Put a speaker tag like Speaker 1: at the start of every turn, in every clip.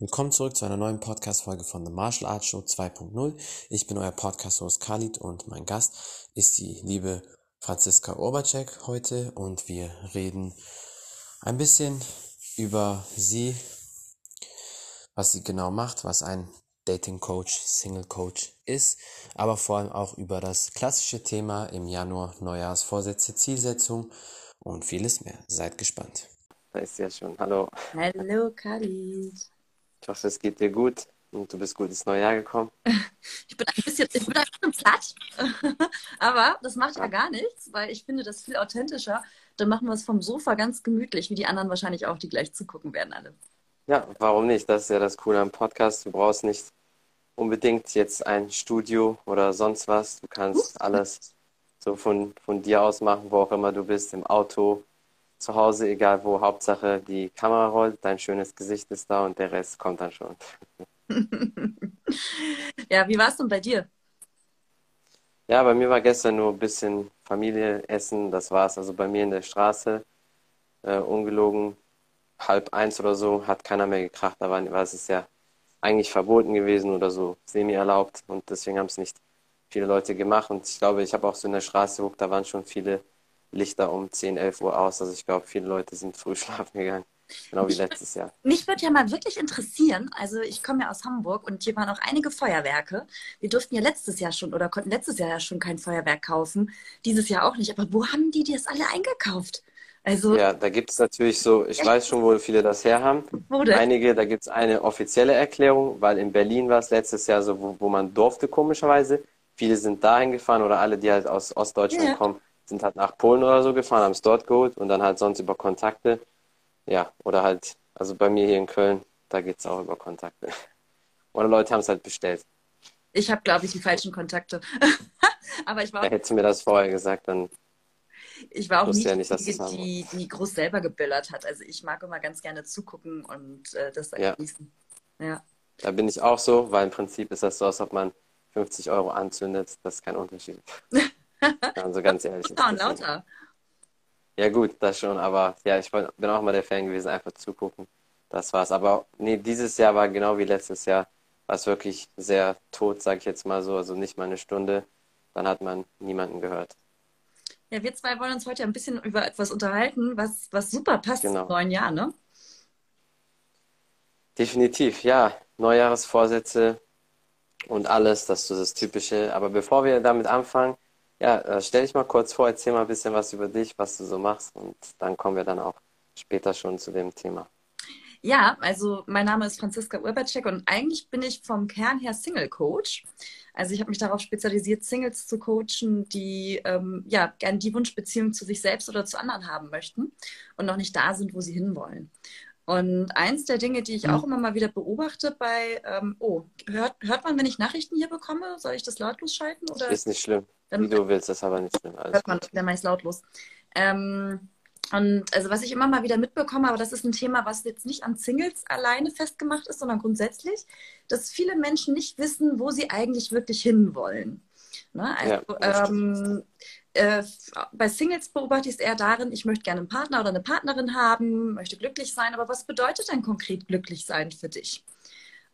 Speaker 1: Willkommen zurück zu einer neuen Podcast-Folge von The Martial Arts Show 2.0. Ich bin euer Podcast-Host Khalid und mein Gast ist die liebe Franziska Urbacek heute und wir reden ein bisschen über sie, was sie genau macht, was ein Dating Coach, Single Coach ist, aber vor allem auch über das klassische Thema im Januar Neujahrsvorsätze, Zielsetzung und vieles mehr. Seid gespannt.
Speaker 2: Da ist sie ja schon. Hallo.
Speaker 3: Hallo Khalid.
Speaker 2: Hoffe, es geht dir gut und du bist gut ins neue Jahr gekommen.
Speaker 3: Ich bin ein bisschen, ich bin ein bisschen platt, aber das macht ja gar nichts, weil ich finde das viel authentischer. Dann machen wir es vom Sofa ganz gemütlich, wie die anderen wahrscheinlich auch, die gleich zugucken werden alle.
Speaker 2: Ja, warum nicht? Das ist ja das Coole am Podcast. Du brauchst nicht unbedingt jetzt ein Studio oder sonst was. Du kannst alles so von, von dir aus machen, wo auch immer du bist, im Auto, zu Hause, egal wo. Hauptsache die Kamera rollt, dein schönes Gesicht ist da und der Rest kommt dann schon.
Speaker 3: ja, wie war es denn bei dir?
Speaker 2: Ja, bei mir war gestern nur ein bisschen Familie essen, das war's. Also bei mir in der Straße, äh, ungelogen, halb eins oder so, hat keiner mehr gekracht. Da war, war es ja eigentlich verboten gewesen oder so semi erlaubt und deswegen haben es nicht viele Leute gemacht. Und ich glaube, ich habe auch so in der Straße geguckt, da waren schon viele Lichter um 10, 11 Uhr aus. Also ich glaube, viele Leute sind früh schlafen gegangen. Genau wie letztes Jahr.
Speaker 3: Mich würde ja mal wirklich interessieren, also ich komme ja aus Hamburg und hier waren auch einige Feuerwerke. Wir durften ja letztes Jahr schon oder konnten letztes Jahr ja schon kein Feuerwerk kaufen, dieses Jahr auch nicht. Aber wo haben die das alle eingekauft?
Speaker 2: Also, ja, da gibt es natürlich so, ich echt? weiß schon, wo viele das herhaben. Wo denn? Einige, da gibt es eine offizielle Erklärung, weil in Berlin war es letztes Jahr so, wo, wo man durfte, komischerweise. Viele sind dahin gefahren oder alle, die halt aus Ostdeutschland ja. kommen, sind halt nach Polen oder so gefahren, haben es dort geholt und dann halt sonst über Kontakte. Ja, oder halt, also bei mir hier in Köln, da geht es auch über Kontakte. Oder Leute haben es halt bestellt.
Speaker 3: Ich habe, glaube ich, die falschen Kontakte. Aber ich war.
Speaker 2: Ja, hättest du mir das vorher gesagt, dann.
Speaker 3: Ich war auch nicht, ja nicht die, die, die, groß selber gebillert hat. Also ich mag immer ganz gerne zugucken und äh, das dann
Speaker 2: ja.
Speaker 3: genießen. Ja.
Speaker 2: Da bin ich auch so, weil im Prinzip ist das so, als ob man 50 Euro anzündet. Das ist kein Unterschied. Also ganz ehrlich.
Speaker 3: Und lauter.
Speaker 2: Ja gut, das schon, aber ja, ich bin auch mal der Fan gewesen, einfach zugucken. Das war's. Aber nee, dieses Jahr war genau wie letztes Jahr, war es wirklich sehr tot, sag ich jetzt mal so, also nicht mal eine Stunde. Dann hat man niemanden gehört.
Speaker 3: Ja, wir zwei wollen uns heute ein bisschen über etwas unterhalten, was, was super passt genau. zum neuen Jahr, ne?
Speaker 2: Definitiv, ja. Neujahresvorsätze und alles, das ist das Typische. Aber bevor wir damit anfangen, ja, äh, stell dich mal kurz vor, erzähl mal ein bisschen was über dich, was du so machst und dann kommen wir dann auch später schon zu dem Thema.
Speaker 3: Ja, also mein Name ist Franziska Urbacek und eigentlich bin ich vom Kern her Single Coach. Also ich habe mich darauf spezialisiert, Singles zu coachen, die ähm, ja gern die Wunschbeziehung zu sich selbst oder zu anderen haben möchten und noch nicht da sind, wo sie hinwollen. Und eins der Dinge, die ich mhm. auch immer mal wieder beobachte bei, ähm, oh, hört, hört man, wenn ich Nachrichten hier bekomme? Soll ich das lautlos schalten? Oder?
Speaker 2: Ist nicht schlimm. Dann, Wie du willst, das ist aber nicht schlimm.
Speaker 3: Alles hört man, dann mache ich es lautlos. Ähm, und also was ich immer mal wieder mitbekomme, aber das ist ein Thema, was jetzt nicht an Singles alleine festgemacht ist, sondern grundsätzlich, dass viele Menschen nicht wissen, wo sie eigentlich wirklich hinwollen. Ne? Also, ja, ähm, äh, bei Singles beobachte ich es eher darin, ich möchte gerne einen Partner oder eine Partnerin haben, möchte glücklich sein, aber was bedeutet denn konkret glücklich sein für dich?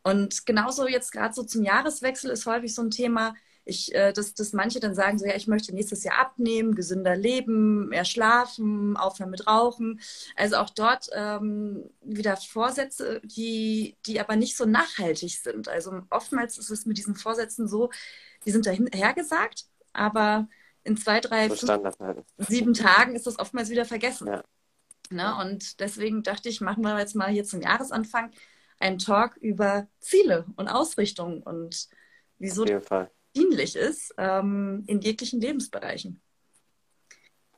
Speaker 3: Und genauso jetzt gerade so zum Jahreswechsel ist häufig so ein Thema, ich, äh, dass, dass manche dann sagen, so ja, ich möchte nächstes Jahr abnehmen, gesünder leben, mehr schlafen, aufhören mit Rauchen. Also auch dort ähm, wieder Vorsätze, die, die aber nicht so nachhaltig sind. Also oftmals ist es mit diesen Vorsätzen so, die sind dahergesagt, aber in zwei, drei, fünf, halt. sieben Tagen ist das oftmals wieder vergessen. Ja. Ne? Und deswegen dachte ich, machen wir jetzt mal hier zum Jahresanfang einen Talk über Ziele und Ausrichtung und wieso dienlich ist ähm, in jeglichen Lebensbereichen.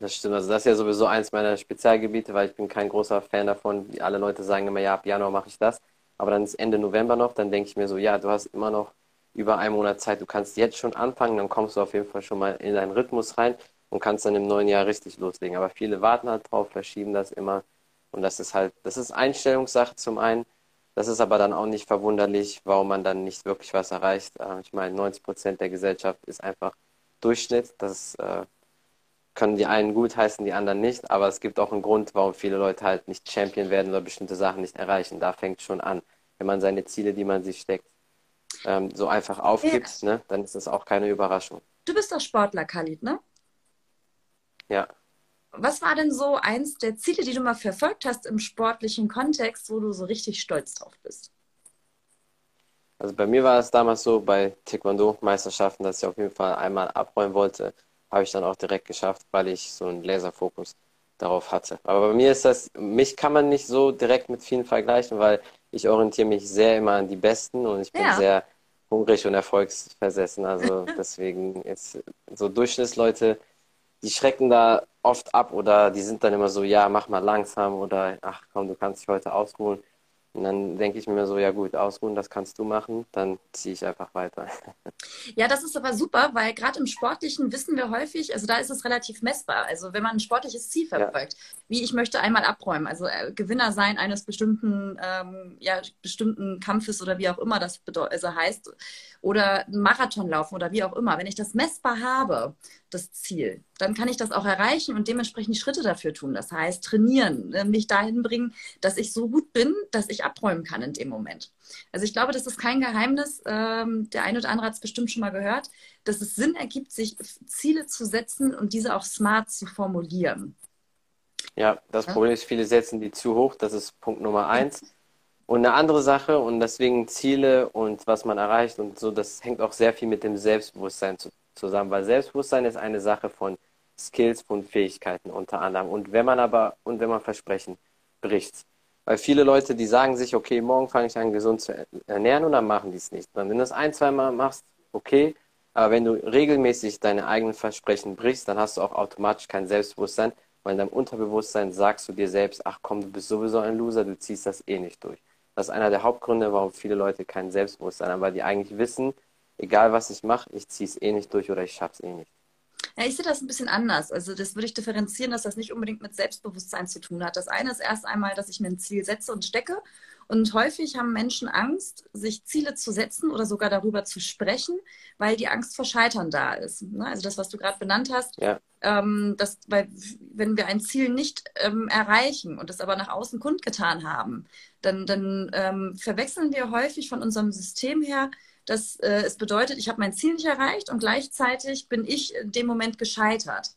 Speaker 2: Das stimmt. Also das ist ja sowieso eins meiner Spezialgebiete, weil ich bin kein großer Fan davon. Wie alle Leute sagen immer, ja, ab Januar mache ich das. Aber dann ist Ende November noch, dann denke ich mir so, ja, du hast immer noch über einen Monat Zeit. Du kannst jetzt schon anfangen, dann kommst du auf jeden Fall schon mal in deinen Rhythmus rein und kannst dann im neuen Jahr richtig loslegen. Aber viele warten halt drauf, verschieben das immer. Und das ist halt, das ist Einstellungssache zum einen. Das ist aber dann auch nicht verwunderlich, warum man dann nicht wirklich was erreicht. Äh, ich meine, 90 Prozent der Gesellschaft ist einfach Durchschnitt. Das äh, können die einen gut heißen, die anderen nicht. Aber es gibt auch einen Grund, warum viele Leute halt nicht Champion werden oder bestimmte Sachen nicht erreichen. Da fängt schon an. wenn man seine Ziele, die man sich steckt, ähm, so einfach aufgibt, ja. ne, dann ist das auch keine Überraschung.
Speaker 3: Du bist doch Sportler, Khalid, ne?
Speaker 2: Ja.
Speaker 3: Was war denn so eins der Ziele, die du mal verfolgt hast im sportlichen Kontext, wo du so richtig stolz drauf bist?
Speaker 2: Also bei mir war es damals so bei Taekwondo-Meisterschaften, dass ich auf jeden Fall einmal abräumen wollte. Habe ich dann auch direkt geschafft, weil ich so einen Laserfokus darauf hatte. Aber bei mir ist das, mich kann man nicht so direkt mit vielen vergleichen, weil ich orientiere mich sehr immer an die Besten und ich bin ja. sehr hungrig und erfolgsversessen. Also deswegen ist so Durchschnittsleute, die schrecken da oft ab oder die sind dann immer so, ja, mach mal langsam oder ach komm, du kannst dich heute ausruhen. Und dann denke ich mir so, ja gut, ausruhen, das kannst du machen, dann ziehe ich einfach weiter.
Speaker 3: Ja, das ist aber super, weil gerade im Sportlichen wissen wir häufig, also da ist es relativ messbar. Also wenn man ein sportliches Ziel verfolgt, ja. wie ich möchte einmal abräumen, also äh, Gewinner sein eines bestimmten, ähm, ja, bestimmten Kampfes oder wie auch immer das also heißt, oder einen Marathon laufen oder wie auch immer, wenn ich das messbar habe, das Ziel, dann kann ich das auch erreichen und dementsprechend Schritte dafür tun. Das heißt, trainieren, äh, mich dahin bringen, dass ich so gut bin, dass ich abräumen kann in dem Moment. Also ich glaube, das ist kein Geheimnis. Ähm, der eine oder andere hat es bestimmt schon mal gehört, dass es Sinn ergibt, sich Ziele zu setzen und diese auch smart zu formulieren.
Speaker 2: Ja, das ja? Problem ist, viele setzen die zu hoch. Das ist Punkt Nummer eins. Und eine andere Sache und deswegen Ziele und was man erreicht und so, das hängt auch sehr viel mit dem Selbstbewusstsein zu, zusammen, weil Selbstbewusstsein ist eine Sache von Skills, von Fähigkeiten unter anderem. Und wenn man aber, und wenn man Versprechen bricht, weil viele Leute, die sagen sich, okay, morgen fange ich an, gesund zu ernähren und dann machen die es nicht. Dann, wenn du es ein, zwei Mal machst, okay, aber wenn du regelmäßig deine eigenen Versprechen brichst, dann hast du auch automatisch kein Selbstbewusstsein, weil in deinem Unterbewusstsein sagst du dir selbst, ach komm, du bist sowieso ein Loser, du ziehst das eh nicht durch. Das ist einer der Hauptgründe, warum viele Leute kein Selbstbewusstsein haben, weil die eigentlich wissen, egal was ich mache, ich ziehe es eh nicht durch oder ich schaffe es eh nicht.
Speaker 3: Ja, ich sehe das ein bisschen anders. Also das würde ich differenzieren, dass das nicht unbedingt mit Selbstbewusstsein zu tun hat. Das eine ist erst einmal, dass ich mir ein Ziel setze und stecke. Und häufig haben Menschen Angst, sich Ziele zu setzen oder sogar darüber zu sprechen, weil die Angst vor Scheitern da ist. Ne? Also das, was du gerade benannt hast,
Speaker 2: ja.
Speaker 3: ähm, dass, weil, wenn wir ein Ziel nicht ähm, erreichen und es aber nach außen kundgetan haben, dann, dann ähm, verwechseln wir häufig von unserem System her, dass äh, es bedeutet, ich habe mein Ziel nicht erreicht und gleichzeitig bin ich in dem Moment gescheitert.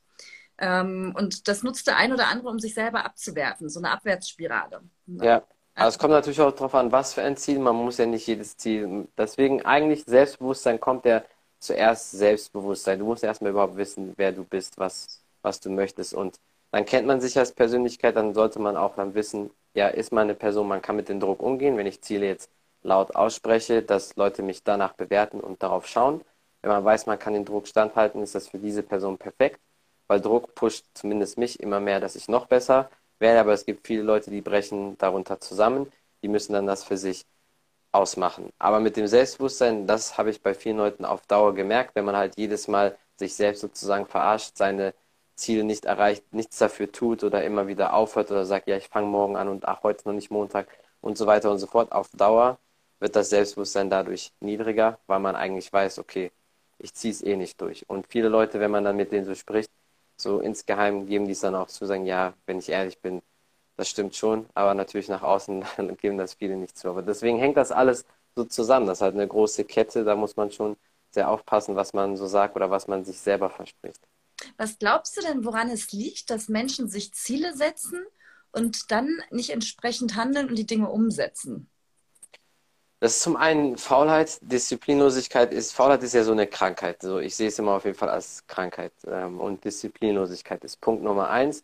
Speaker 3: Ähm, und das nutzt der ein oder andere, um sich selber abzuwerten, so eine Abwärtsspirale.
Speaker 2: Ja, also es kommt natürlich auch darauf an, was für ein Ziel. Man muss ja nicht jedes Ziel. Deswegen eigentlich Selbstbewusstsein kommt ja zuerst Selbstbewusstsein. Du musst erstmal überhaupt wissen, wer du bist, was, was du möchtest. Und dann kennt man sich als Persönlichkeit, dann sollte man auch dann wissen, ja, ist man eine Person, man kann mit dem Druck umgehen, wenn ich Ziele jetzt laut ausspreche, dass Leute mich danach bewerten und darauf schauen. Wenn man weiß, man kann den Druck standhalten, ist das für diese Person perfekt, weil Druck pusht zumindest mich immer mehr, dass ich noch besser werde. Aber es gibt viele Leute, die brechen darunter zusammen, die müssen dann das für sich ausmachen. Aber mit dem Selbstbewusstsein, das habe ich bei vielen Leuten auf Dauer gemerkt, wenn man halt jedes Mal sich selbst sozusagen verarscht, seine Ziele nicht erreicht, nichts dafür tut oder immer wieder aufhört oder sagt, ja, ich fange morgen an und ach, heute noch nicht Montag und so weiter und so fort. Auf Dauer wird das Selbstbewusstsein dadurch niedriger, weil man eigentlich weiß, okay, ich ziehe es eh nicht durch. Und viele Leute, wenn man dann mit denen so spricht, so insgeheim geben die es dann auch zu, sagen, ja, wenn ich ehrlich bin, das stimmt schon, aber natürlich nach außen geben das viele nicht zu. Aber deswegen hängt das alles so zusammen. Das ist halt eine große Kette, da muss man schon sehr aufpassen, was man so sagt oder was man sich selber verspricht.
Speaker 3: Was glaubst du denn, woran es liegt, dass Menschen sich Ziele setzen und dann nicht entsprechend handeln und die Dinge umsetzen?
Speaker 2: Das ist zum einen Faulheit, Disziplinlosigkeit ist, Faulheit ist ja so eine Krankheit. So, ich sehe es immer auf jeden Fall als Krankheit. Ähm, und Disziplinlosigkeit ist Punkt Nummer eins.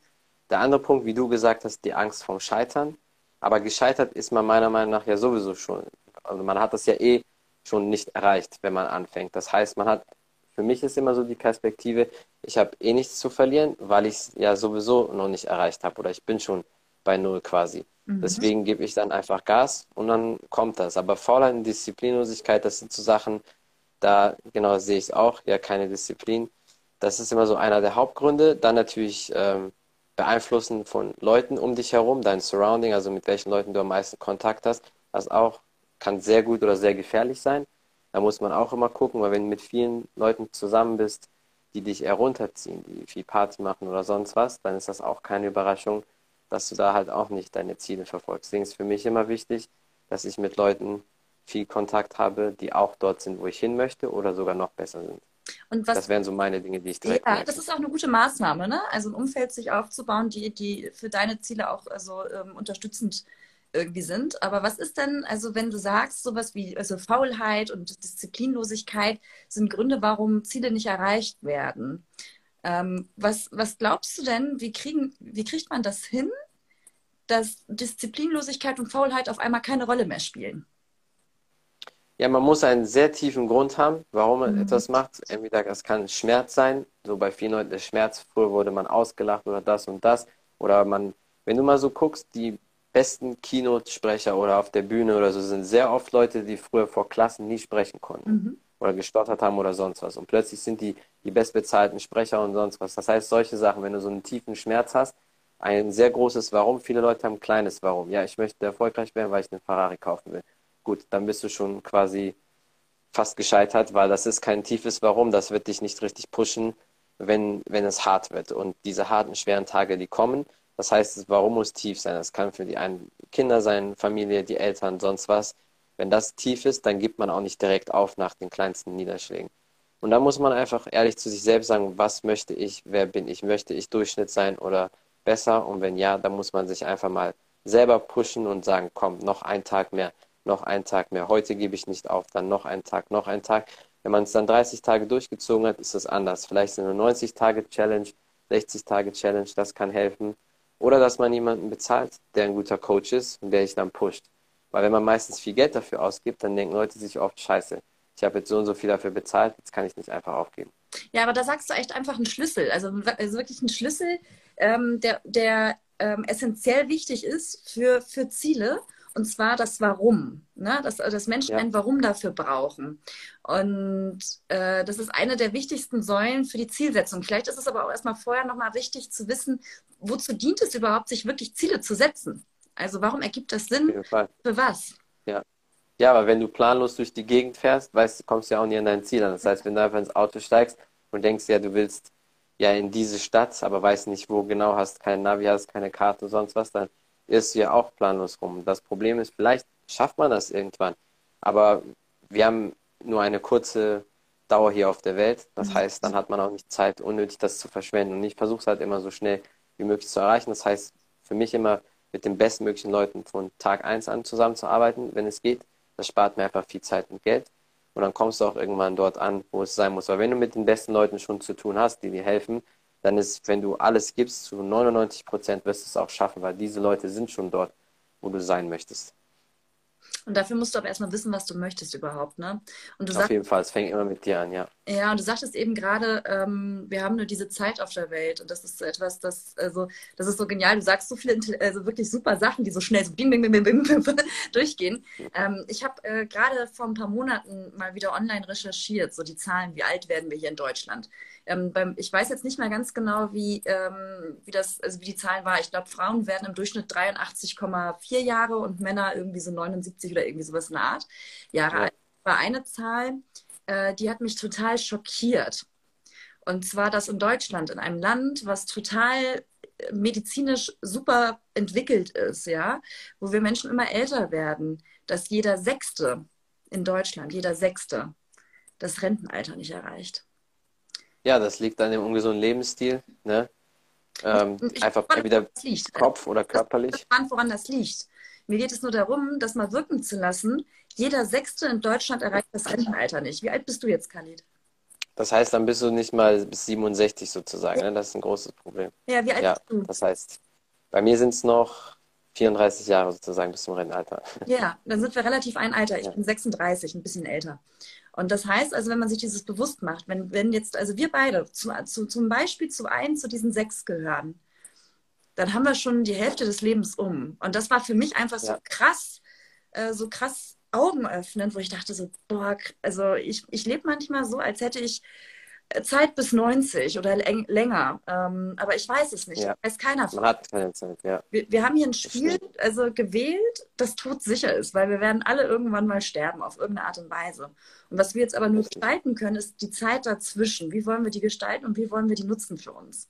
Speaker 2: Der andere Punkt, wie du gesagt hast, die Angst vom Scheitern. Aber gescheitert ist man meiner Meinung nach ja sowieso schon. Also man hat das ja eh schon nicht erreicht, wenn man anfängt. Das heißt, man hat, für mich ist immer so die Perspektive, ich habe eh nichts zu verlieren, weil ich es ja sowieso noch nicht erreicht habe oder ich bin schon bei Null quasi. Mhm. Deswegen gebe ich dann einfach Gas und dann kommt das. Aber Faulheit und Disziplinlosigkeit, das sind so Sachen, da genau sehe ich es auch, ja, keine Disziplin. Das ist immer so einer der Hauptgründe. Dann natürlich ähm, Beeinflussen von Leuten um dich herum, dein Surrounding, also mit welchen Leuten du am meisten Kontakt hast, das auch kann sehr gut oder sehr gefährlich sein. Da muss man auch immer gucken, weil wenn du mit vielen Leuten zusammen bist, die dich eher runterziehen, die viel Party machen oder sonst was, dann ist das auch keine Überraschung, dass du da halt auch nicht deine Ziele verfolgst. Deswegen ist für mich immer wichtig, dass ich mit Leuten viel Kontakt habe, die auch dort sind, wo ich hin möchte oder sogar noch besser sind.
Speaker 3: Und was,
Speaker 2: das wären so meine Dinge, die ich direkt
Speaker 3: Ja,
Speaker 2: merke.
Speaker 3: das ist auch eine gute Maßnahme, ne? Also ein Umfeld sich aufzubauen, die, die für deine Ziele auch also, ähm, unterstützend irgendwie sind. Aber was ist denn, also wenn du sagst, sowas wie also Faulheit und Disziplinlosigkeit sind Gründe, warum Ziele nicht erreicht werden? Ähm, was, was glaubst du denn, wie, kriegen, wie kriegt man das hin, dass Disziplinlosigkeit und Faulheit auf einmal keine Rolle mehr spielen?
Speaker 2: Ja, man muss einen sehr tiefen Grund haben, warum man
Speaker 3: Mhm.
Speaker 2: etwas macht. Entweder das kann Schmerz sein, so bei vielen Leuten der Schmerz, früher wurde man ausgelacht oder das und das. Oder man, wenn du mal so guckst, die besten Keynote-Sprecher oder auf der Bühne oder so sind sehr oft Leute, die früher vor Klassen nie sprechen konnten
Speaker 3: Mhm.
Speaker 2: Oder gestottert haben oder sonst was. Und plötzlich sind die die bestbezahlten Sprecher und sonst was. Das heißt, solche Sachen, wenn du so einen tiefen Schmerz hast, ein sehr großes Warum. Viele Leute haben ein kleines Warum. Ja, ich möchte erfolgreich werden, weil ich einen Ferrari kaufen will. Gut, dann bist du schon quasi fast gescheitert, weil das ist kein tiefes Warum. Das wird dich nicht richtig pushen, wenn, wenn es hart wird. Und diese harten, schweren Tage, die kommen, das heißt, das Warum muss tief sein. Das kann für die einen Kinder sein, Familie, die Eltern, sonst was. Wenn das tief ist, dann gibt man auch nicht direkt auf nach den kleinsten Niederschlägen. Und da muss man einfach ehrlich zu sich selbst sagen, was möchte ich, wer bin ich, möchte ich Durchschnitt sein oder besser? Und wenn ja, dann muss man sich einfach mal selber pushen und sagen, komm, noch ein Tag mehr, noch ein Tag mehr. Heute gebe ich nicht auf, dann noch ein Tag, noch ein Tag. Wenn man es dann 30 Tage durchgezogen hat, ist das anders. Vielleicht sind eine 90 Tage Challenge, 60 Tage Challenge, das kann helfen. Oder dass man jemanden bezahlt, der ein guter Coach ist und der dich dann pusht. Weil wenn man meistens viel Geld dafür ausgibt, dann denken Leute sich oft, scheiße, ich habe jetzt so und so viel dafür bezahlt, jetzt kann ich nicht einfach aufgeben.
Speaker 3: Ja, aber da sagst du echt einfach einen Schlüssel, also, also wirklich einen Schlüssel, ähm, der, der ähm, essentiell wichtig ist für, für Ziele. Und zwar das Warum, ne? dass, dass Menschen
Speaker 2: Ja.
Speaker 3: ein Warum dafür brauchen. Und äh, das ist eine der wichtigsten Säulen für die Zielsetzung. Vielleicht ist es aber auch erstmal vorher nochmal wichtig zu wissen, wozu dient es überhaupt, sich wirklich Ziele zu setzen? Also warum ergibt das Sinn? Für was?
Speaker 2: Ja, aber wenn du planlos durch die Gegend fährst, weißt du, kommst ja auch nie an dein Ziel an. Das heißt, wenn du einfach ins Auto steigst und denkst, ja, du willst ja in diese Stadt, aber weißt nicht, wo genau, hast kein Navi, hast keine Karte, sonst was, dann irrst du ja auch planlos rum. Das Problem ist, vielleicht schafft man das irgendwann, aber wir haben nur eine kurze Dauer hier auf der Welt. Das heißt, dann hat man auch nicht Zeit, unnötig das zu verschwenden. Und ich versuche es halt immer so schnell wie möglich zu erreichen. Das heißt, für mich immer mit den bestmöglichen Leuten von Tag eins an zusammenzuarbeiten, wenn es geht. Das spart mir einfach viel Zeit und Geld. Und dann kommst du auch irgendwann dort an, wo es sein muss. Aber wenn du mit den besten Leuten schon zu tun hast, die dir helfen, dann ist, wenn du alles gibst, zu 99 Prozent wirst du es auch schaffen, weil diese Leute sind schon dort, wo du sein möchtest.
Speaker 3: Und dafür musst du aber erstmal wissen, was du möchtest überhaupt, ne? Und du
Speaker 2: Auf
Speaker 3: sagst,
Speaker 2: jeden Fall, es fängt immer mit dir an, ja.
Speaker 3: Ja, und du sagtest eben gerade, ähm, wir haben nur diese Zeit auf der Welt und das ist so etwas, das, also, das ist so genial. Du sagst so viele, also wirklich super Sachen, die so schnell so bing, bing, bing, bing, bing, bing durchgehen. Ähm, ich habe äh, gerade vor ein paar Monaten mal wieder online recherchiert, so die Zahlen, wie alt werden wir hier in Deutschland. Ähm, beim, ich weiß jetzt nicht mehr ganz genau, wie, ähm, wie das, also wie die Zahlen war. Ich glaube, Frauen werden im Durchschnitt 83,4 Jahre und Männer irgendwie so 79 oder irgendwie sowas in der Art Jahre
Speaker 2: Ja.
Speaker 3: alt. War eine Zahl, äh, die hat mich total schockiert. Und zwar, dass in Deutschland, in einem Land, was total äh, medizinisch super entwickelt ist, ja, wo wir Menschen immer älter werden, dass jeder Sechste in Deutschland, jeder Sechste, das Rentenalter nicht erreicht.
Speaker 2: Ja, das liegt an dem ungesunden Lebensstil, ne? Ähm,
Speaker 3: ich
Speaker 2: einfach entweder. Kopf oder körperlich.
Speaker 3: Spannend, woran das liegt. Mir geht es nur darum, das mal wirken zu lassen. Jeder Sechste in Deutschland erreicht das Rentenalter nicht. Wie alt bist du jetzt, Khalid?
Speaker 2: Das heißt, dann bist du nicht mal bis 67 sozusagen, ne? Das ist ein großes Problem.
Speaker 3: Ja, wie alt
Speaker 2: Ja,
Speaker 3: bist du?
Speaker 2: das heißt, bei mir sind es noch 34 Jahre sozusagen bis zum Rentenalter.
Speaker 3: Ja, dann sind wir relativ ein Alter. Ich
Speaker 2: Ja.
Speaker 3: bin 36, ein bisschen älter. Und das heißt also, wenn man sich dieses bewusst macht, wenn, wenn jetzt, also wir beide zu, zu, zum Beispiel zu einem zu diesen sechs gehören, dann haben wir schon die Hälfte des Lebens um. Und das war für mich einfach so
Speaker 2: Ja.
Speaker 3: krass, äh, so krass augenöffnend, wo ich dachte so, boah, also ich, ich lebe manchmal so, als hätte ich Zeit bis 90 oder läng länger. Ähm, aber ich weiß es nicht.
Speaker 2: Ja.
Speaker 3: Weiß keiner von.
Speaker 2: Man hat keine Zeit, ja.
Speaker 3: Wir, wir haben hier ein Spiel also gewählt, das todsicher ist, weil wir werden alle irgendwann mal sterben, auf irgendeine Art und Weise. Und was wir jetzt aber nur gestalten können, ist die Zeit dazwischen. Wie wollen wir die gestalten und wie wollen wir die nutzen für uns?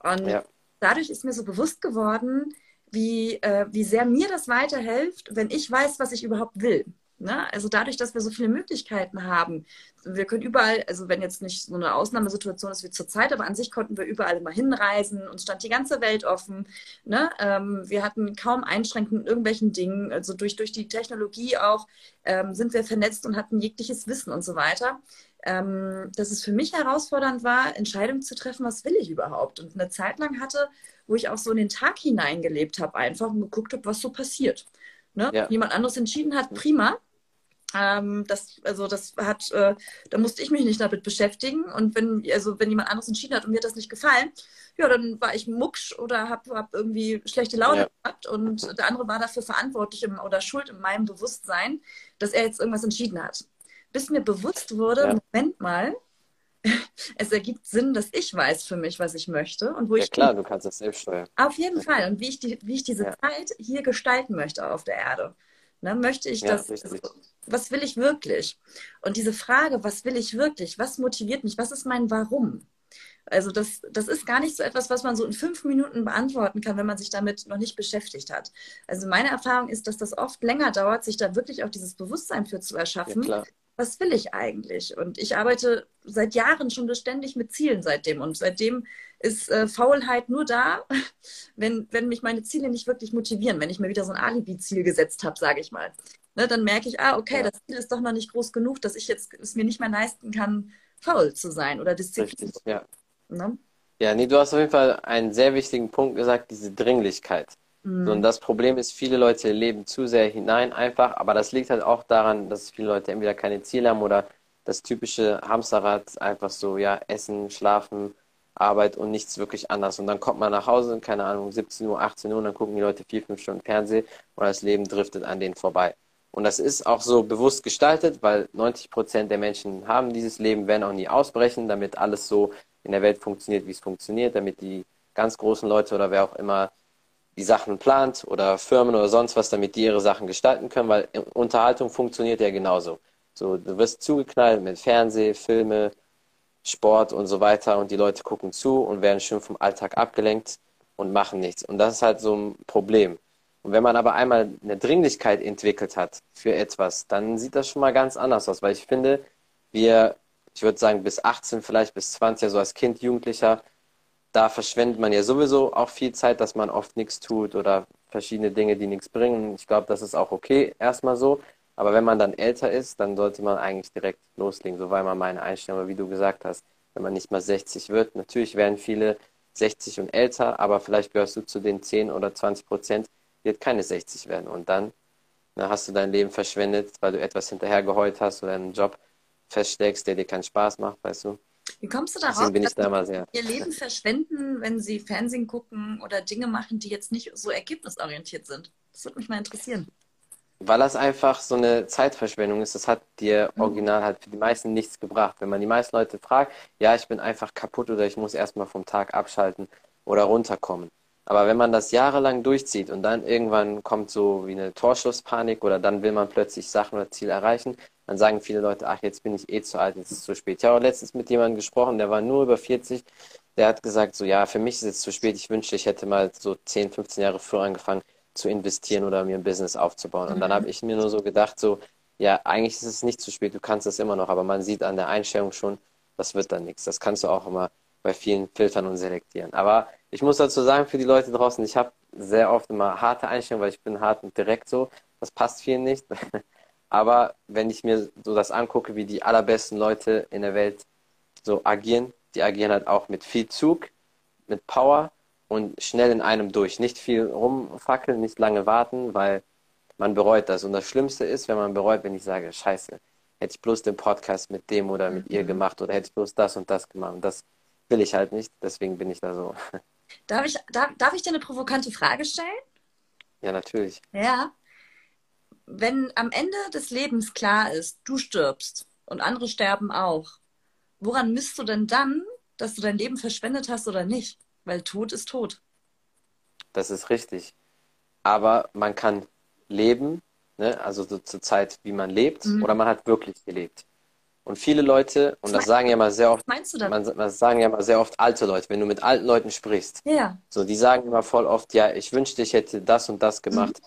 Speaker 3: Und
Speaker 2: Ja.
Speaker 3: dadurch ist mir so bewusst geworden, wie, äh, wie sehr mir das weiterhilft, wenn ich weiß, was ich überhaupt will. Ne? Also dadurch, dass wir so viele Möglichkeiten haben, wir können überall, also wenn jetzt nicht so eine Ausnahmesituation ist wie zurzeit, aber an sich konnten wir überall immer hinreisen, uns stand die ganze Welt offen. Ne? Ähm, wir hatten kaum Einschränkungen in irgendwelchen Dingen. Also durch, durch die Technologie auch ähm, sind wir vernetzt und hatten jegliches Wissen und so weiter. Ähm, dass es für mich herausfordernd war, Entscheidungen zu treffen, was will ich überhaupt? Und eine Zeit lang hatte, wo ich auch so in den Tag hineingelebt habe, einfach und geguckt habe, was so passiert. Ne? Ja. Jemand anderes entschieden hat, prima. Ähm, das, also das hat, äh, da musste ich mich nicht damit beschäftigen. Und wenn, also wenn jemand anderes entschieden hat und mir das nicht gefallen, ja, dann war ich mucksch oder habe hab irgendwie schlechte Laune ja. gehabt und der andere war dafür verantwortlich im, oder schuld in meinem Bewusstsein, dass er jetzt irgendwas entschieden hat. Bis mir bewusst wurde, ja. Moment mal, es ergibt Sinn, dass ich weiß für mich, was ich möchte und wo
Speaker 2: ja,
Speaker 3: ich.
Speaker 2: klar, du kannst das selbst steuern.
Speaker 3: Auf jeden Fall. Und wie ich, die, wie ich diese. Zeit hier gestalten möchte auf der Erde. Ne, möchte ich das, also, was will ich wirklich? Und diese Frage, was will ich wirklich? Was motiviert mich? Was ist mein Warum? Also das, das ist gar nicht so etwas, was man so in fünf Minuten beantworten kann, wenn man sich damit noch nicht beschäftigt hat. Also meine Erfahrung ist, dass das oft länger dauert, sich da wirklich auch dieses Bewusstsein für zu erschaffen. Ja, was will ich eigentlich? Und ich arbeite seit Jahren schon beständig mit Zielen seitdem. Und seitdem ist äh, Faulheit nur da, wenn, wenn mich meine Ziele nicht wirklich motivieren, wenn ich mir wieder so ein Alibi-Ziel gesetzt habe, sage ich mal. Ne, dann merke ich, ah, okay, ja. das Ziel ist doch noch nicht groß genug, dass ich jetzt es mir nicht mehr leisten kann, faul zu sein oder diszipliniert.
Speaker 2: Richtig, ja. Ne? Ja, nee, du hast auf jeden Fall einen sehr wichtigen Punkt gesagt, diese Dringlichkeit. Mhm. Und das Problem ist, viele Leute leben zu sehr hinein einfach, aber das liegt halt auch daran, dass viele Leute entweder keine Ziele haben oder das typische Hamsterrad einfach so, ja, essen, schlafen, Arbeit und nichts wirklich anders. Und dann kommt man nach Hause, keine Ahnung, 17 Uhr, 18 Uhr, und dann gucken die Leute vier, fünf Stunden Fernsehen und das Leben driftet an denen vorbei. Und das ist auch so bewusst gestaltet, weil 90 Prozent der Menschen haben dieses Leben, werden auch nie ausbrechen, damit alles so in der Welt funktioniert, wie es funktioniert, damit die ganz großen Leute oder wer auch immer die Sachen plant oder Firmen oder sonst was, damit die ihre Sachen gestalten können, weil Unterhaltung funktioniert ja genauso. So, du wirst zugeknallt mit Fernseh, Filme, Sport und so weiter und die Leute gucken zu und werden schön vom Alltag abgelenkt und machen nichts. Und das ist halt so ein Problem. Und wenn man aber einmal eine Dringlichkeit entwickelt hat für etwas, dann sieht das schon mal ganz anders aus, weil ich finde, wir, ich würde sagen, bis 18, vielleicht bis 20, also als Kind, Jugendlicher, da verschwendet man ja sowieso auch viel Zeit, dass man oft nichts tut oder verschiedene Dinge, die nichts bringen. Ich glaube, das ist auch okay, erstmal so. Aber wenn man dann älter ist, dann sollte man eigentlich direkt loslegen. So war immer meine Einstellung, wie du gesagt hast. Wenn man nicht mal 60 wird, natürlich werden viele 60 und älter, aber vielleicht gehörst du zu den 10 oder 20 Prozent, die jetzt keine 60 werden. Und dann, dann hast du dein Leben verschwendet, weil du etwas hinterhergeheult hast oder einen Job feststeckst, der dir keinen Spaß macht, weißt du.
Speaker 3: Wie kommst du darauf,
Speaker 2: Deswegen bin ich da mal
Speaker 3: sehr. ihr Leben verschwenden, wenn sie Fernsehen gucken oder Dinge machen, die jetzt nicht so ergebnisorientiert sind? Das würde mich mal interessieren.
Speaker 2: Weil das einfach so eine Zeitverschwendung ist. Das hat dir mhm. original halt für die meisten nichts gebracht. Wenn man die meisten Leute fragt, ja, ich bin einfach kaputt oder ich muss erstmal vom Tag abschalten oder runterkommen. Aber wenn man das jahrelang durchzieht und dann irgendwann kommt so wie eine Torschusspanik oder dann will man plötzlich Sachen oder Ziele erreichen, dann sagen viele Leute, ach, jetzt bin ich eh zu alt, jetzt ist es zu spät. Ich habe letztens mit jemandem gesprochen, der war nur über 40, der hat gesagt, so, ja, für mich ist es zu spät, ich wünschte, ich hätte mal so 10, 15 Jahre früher angefangen zu investieren oder mir ein Business aufzubauen. Und dann mhm. habe ich mir nur so gedacht, so, ja, eigentlich ist es nicht zu spät, du kannst es immer noch, aber man sieht an der Einstellung schon, das wird dann nichts. Das kannst du auch immer bei vielen filtern und selektieren. Aber ich muss dazu sagen, für die Leute draußen, ich habe sehr oft immer harte Einstellungen, weil ich bin hart und direkt so. Das passt vielen nicht. Aber wenn ich mir so das angucke, wie die allerbesten Leute in der Welt so agieren, die agieren halt auch mit viel Zug, mit Power und schnell in einem durch. Nicht viel rumfackeln, nicht lange warten, weil man bereut das. Und das Schlimmste ist, wenn man bereut, wenn ich sage, scheiße, hätte ich bloß den Podcast mit dem oder mit ihr mhm. gemacht oder hätte ich bloß das und das gemacht. Und das will ich halt nicht, deswegen bin ich da so.
Speaker 3: Darf ich, darf, darf ich dir eine provokante Frage stellen?
Speaker 2: Ja, natürlich.
Speaker 3: Ja. Wenn am Ende des Lebens klar ist, du stirbst und andere sterben auch, woran misst du denn dann, dass du dein Leben verschwendet hast oder nicht? Weil Tod ist tot.
Speaker 2: Das ist richtig. Aber man kann leben, ne? also so zur Zeit, wie man lebt, mhm. oder man hat wirklich gelebt. Und viele Leute, und das sagen ja mal sehr oft,
Speaker 3: meinst du das?
Speaker 2: man, man sagen ja mal sehr oft alte Leute, wenn du mit alten Leuten sprichst,
Speaker 3: Ja.
Speaker 2: so, die sagen immer voll oft, ja, ich wünschte, ich hätte das und das gemacht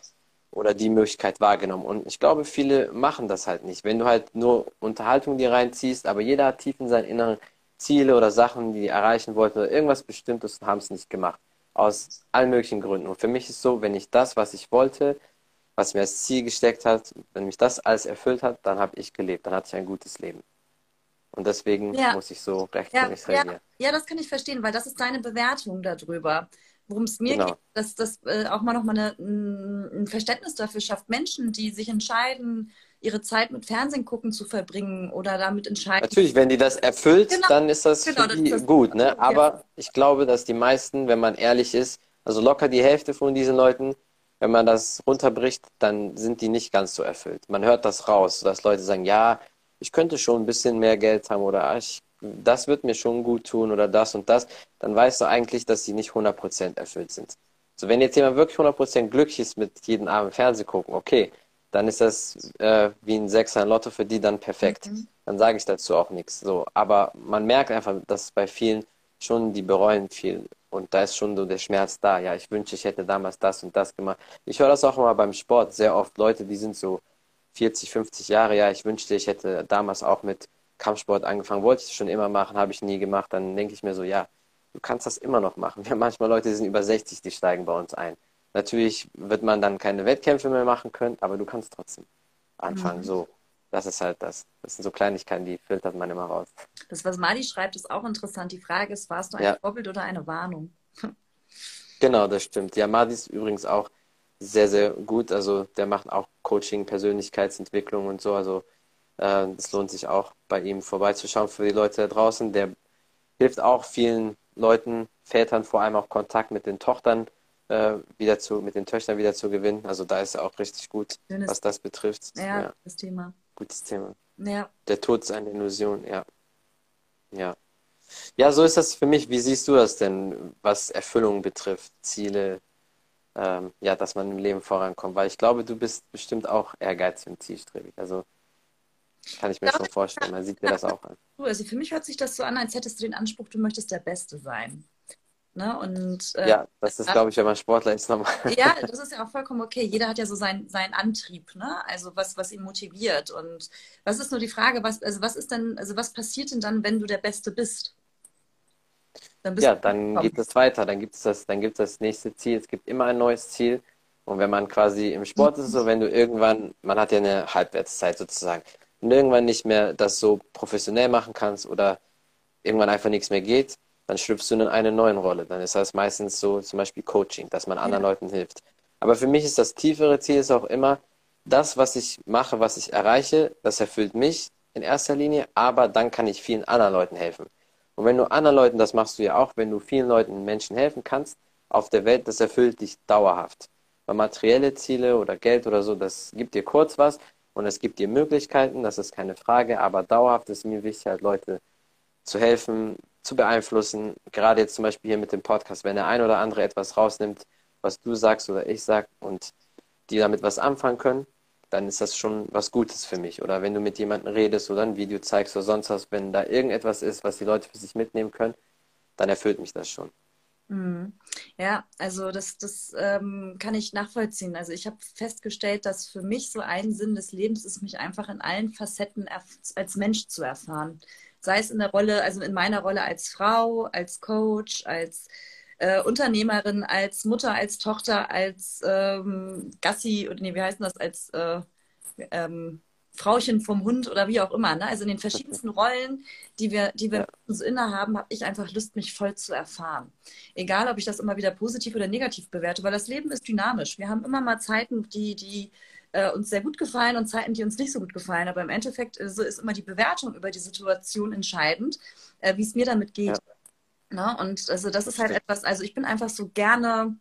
Speaker 2: oder die Möglichkeit wahrgenommen. Und ich glaube, viele machen das halt nicht. Wenn du halt nur Unterhaltung dir reinziehst, aber jeder hat tief in seinen inneren Ziele oder Sachen, die die erreichen wollten oder irgendwas Bestimmtes und haben es nicht gemacht. Aus allen möglichen Gründen. Und für mich ist so, wenn ich das, was ich wollte, was mir als Ziel gesteckt hat, wenn mich das alles erfüllt hat, dann habe ich gelebt, dann hatte ich ein gutes Leben. Und deswegen
Speaker 3: Ja.
Speaker 2: muss ich so
Speaker 3: Ja,
Speaker 2: rechtmäßig
Speaker 3: ja,
Speaker 2: reagieren.
Speaker 3: ja, das kann ich verstehen, weil das ist deine Bewertung darüber. Worum es mir
Speaker 2: Genau.
Speaker 3: geht, dass das äh, auch mal nochmal eine, ein Verständnis dafür schafft. Menschen, die sich entscheiden, ihre Zeit mit Fernsehen gucken zu verbringen oder damit entscheiden.
Speaker 2: Natürlich, wenn die das erfüllt,
Speaker 3: Genau,
Speaker 2: dann ist das
Speaker 3: genau,
Speaker 2: für die
Speaker 3: das-
Speaker 2: gut, ne?
Speaker 3: ja.
Speaker 2: Aber ich glaube, dass die meisten, wenn man ehrlich ist, also locker die Hälfte von diesen Leuten, wenn man das runterbricht, dann sind die nicht ganz so erfüllt. Man hört das raus, dass Leute sagen, ja, ich könnte schon ein bisschen mehr Geld haben oder ah, ich, das wird mir schon gut tun oder das und das. Dann weißt du eigentlich, dass sie nicht 100% erfüllt sind. So, wenn jetzt jemand wirklich 100% glücklich ist mit jedem Abend Fernsehen gucken, okay, dann ist das äh, wie ein Sechser in Lotto für die dann perfekt.
Speaker 3: Mhm.
Speaker 2: Dann sage ich dazu auch nichts. So, aber man merkt einfach, dass bei vielen schon die bereuen viel und da ist schon so der Schmerz da. Ja, ich wünsche, ich hätte damals das und das gemacht. Ich höre das auch immer beim Sport sehr oft. Leute, die sind so 40, 50 Jahre. Ja, ich wünschte, ich hätte damals auch mit Kampfsport angefangen. Wollte ich schon immer machen, habe ich nie gemacht. Dann denke ich mir so, ja, du kannst das immer noch machen. Wir haben manchmal Leute, die sind über 60, die steigen bei uns ein. Natürlich wird man dann keine Wettkämpfe mehr machen können, aber du kannst trotzdem anfangen.
Speaker 3: Mhm.
Speaker 2: So, das ist halt das. Das sind so Kleinigkeiten, die filtert man immer raus.
Speaker 3: Das, was Mali schreibt, ist auch interessant. Die Frage ist, warst du ein
Speaker 2: Ja.
Speaker 3: Vorbild oder eine Warnung?
Speaker 2: Genau, das stimmt. Ja, Madi ist übrigens auch sehr, sehr gut. Also der macht auch Coaching, Persönlichkeitsentwicklung und so. Also äh, es lohnt sich auch bei ihm vorbeizuschauen für die Leute da draußen. Der hilft auch vielen Leuten, Vätern vor allem auch Kontakt mit den Tochtern äh, wieder zu, mit den Töchtern wieder zu gewinnen. Also da ist er auch richtig gut,
Speaker 3: Schönes,
Speaker 2: was das betrifft.
Speaker 3: ja,
Speaker 2: Ja,
Speaker 3: das Thema.
Speaker 2: Gutes Thema.
Speaker 3: Ja.
Speaker 2: Der Tod ist eine Illusion, ja. Ja. Ja, so ist das für mich. Wie siehst du das denn, was Erfüllung betrifft, Ziele, ähm, ja, dass man im Leben vorankommt? Weil ich glaube, du bist bestimmt auch ehrgeizig und zielstrebig. Also kann ich mir schon vorstellen. Man sieht dir das auch an.
Speaker 3: Also für mich hört sich das so an, als hättest du den Anspruch, du möchtest der Beste sein. Ne? Und äh,
Speaker 2: Ja, das ist, glaube ich, wenn man Sportler ist, normal.
Speaker 3: ja, das ist ja auch vollkommen okay. Jeder hat ja so seinen seinen Antrieb, ne? Also was, was ihn motiviert. Und was ist nur die Frage, was, also was ist denn, also was passiert denn dann, wenn du der Beste bist? Dann
Speaker 2: Ja, dann
Speaker 3: angekommen.
Speaker 2: geht es weiter. Dann gibt es das, dann gibt es das nächste Ziel. Es gibt immer ein neues Ziel. Und wenn man quasi im Sport ist, so, wenn du irgendwann, man hat ja eine Halbwertszeit sozusagen, und irgendwann nicht mehr das so professionell machen kannst oder irgendwann einfach nichts mehr geht, dann schlüpfst du in eine neue Rolle. Dann ist das meistens so zum Beispiel Coaching, dass man anderen Leuten hilft. Aber für mich ist das tiefere Ziel ist auch immer, das, was ich mache, was ich erreiche, das erfüllt mich in erster Linie, aber dann kann ich vielen anderen Leuten helfen. Und wenn du anderen Leuten, das machst du ja auch, wenn du vielen Leuten, Menschen helfen kannst auf der Welt, das erfüllt dich dauerhaft. Weil materielle Ziele oder Geld oder so, das gibt dir kurz was und es gibt dir Möglichkeiten, das ist keine Frage, aber dauerhaft ist mir wichtig, halt Leute zu helfen, zu beeinflussen. Gerade jetzt zum Beispiel hier mit dem Podcast, wenn der ein oder andere etwas rausnimmt, was du sagst oder ich sag und die damit was anfangen können, dann ist das schon was Gutes für mich. Oder wenn du mit jemandem redest oder ein Video zeigst oder sonst was, wenn da irgendetwas ist, was die Leute für sich mitnehmen können, dann erfüllt mich das schon.
Speaker 3: Mhm. Ja, also das, das ähm, kann ich nachvollziehen. Also ich habe festgestellt, dass für mich so ein Sinn des Lebens ist, mich einfach in allen Facetten als Mensch zu erfahren. Sei es in der Rolle, also in meiner Rolle als Frau, als Coach, als äh, Unternehmerin, als Mutter, als Tochter, als ähm, Gassi oder nee, wie heißt das, als äh, ähm, Frauchen vom Hund oder wie auch immer. Ne? Also in den verschiedensten Rollen, die wir, die wir
Speaker 2: Ja.
Speaker 3: uns innehaben, habe ich einfach Lust, mich voll zu erfahren. Egal, ob ich das immer wieder positiv oder negativ bewerte, weil das Leben ist dynamisch. Wir haben immer mal Zeiten, die, die äh, uns sehr gut gefallen und Zeiten, die uns nicht so gut gefallen. Aber im Endeffekt äh, so ist immer die Bewertung über die Situation entscheidend, äh, wie es mir damit geht. Ne? Und also das ist halt etwas, also ich bin einfach so gerne,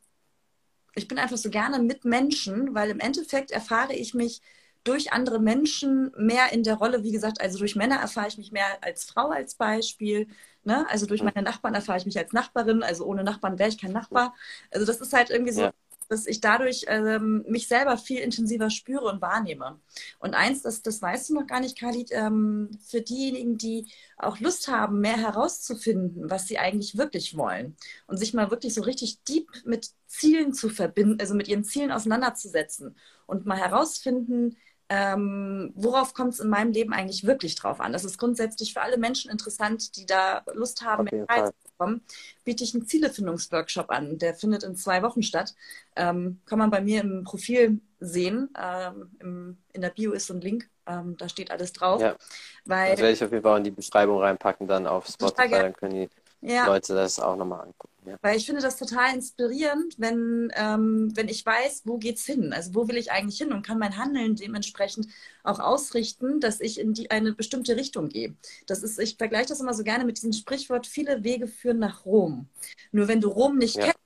Speaker 3: ich bin einfach so gerne mit Menschen, weil im Endeffekt erfahre ich mich durch andere Menschen mehr in der Rolle, wie gesagt, also durch Männer erfahre ich mich mehr als Frau als Beispiel. Ne? Also durch meine Nachbarn erfahre ich mich als Nachbarin, also ohne Nachbarn wäre ich kein Nachbar. Also das ist halt irgendwie so,
Speaker 2: Ja.
Speaker 3: Dass ich dadurch ähm, mich selber viel intensiver spüre und wahrnehme. Und eins, das, das weißt du noch gar nicht, Khalid, ähm, für diejenigen, die auch Lust haben, mehr herauszufinden, was sie eigentlich wirklich wollen und sich mal wirklich so richtig deep mit Zielen zu verbinden, also mit ihren Zielen auseinanderzusetzen und mal herausfinden, ähm, worauf kommt es in meinem Leben eigentlich wirklich drauf an? Das ist grundsätzlich für alle Menschen interessant, die da Lust haben, mehr Zeit zu bekommen. Biete ich einen Zielefindungsworkshop an. Der findet in zwei Wochen statt. Ähm, kann man bei mir im Profil sehen. Ähm, im, in der Bio ist so ein Link. Ähm, da steht alles drauf. Ja.
Speaker 2: Weil, das werde ich auf jeden Fall in die Beschreibung reinpacken, dann auf Spotify. Dann können die ja. Leute das auch nochmal angucken. Ja.
Speaker 3: Weil ich finde das total inspirierend, wenn, ähm, wenn ich weiß, wo geht's hin? Also wo will ich eigentlich hin und kann mein Handeln dementsprechend auch ausrichten, dass ich in die eine bestimmte Richtung gehe. Das ist, ich vergleiche das immer so gerne mit diesem Sprichwort, viele Wege führen nach Rom. Nur wenn du Rom nicht ja. kennst,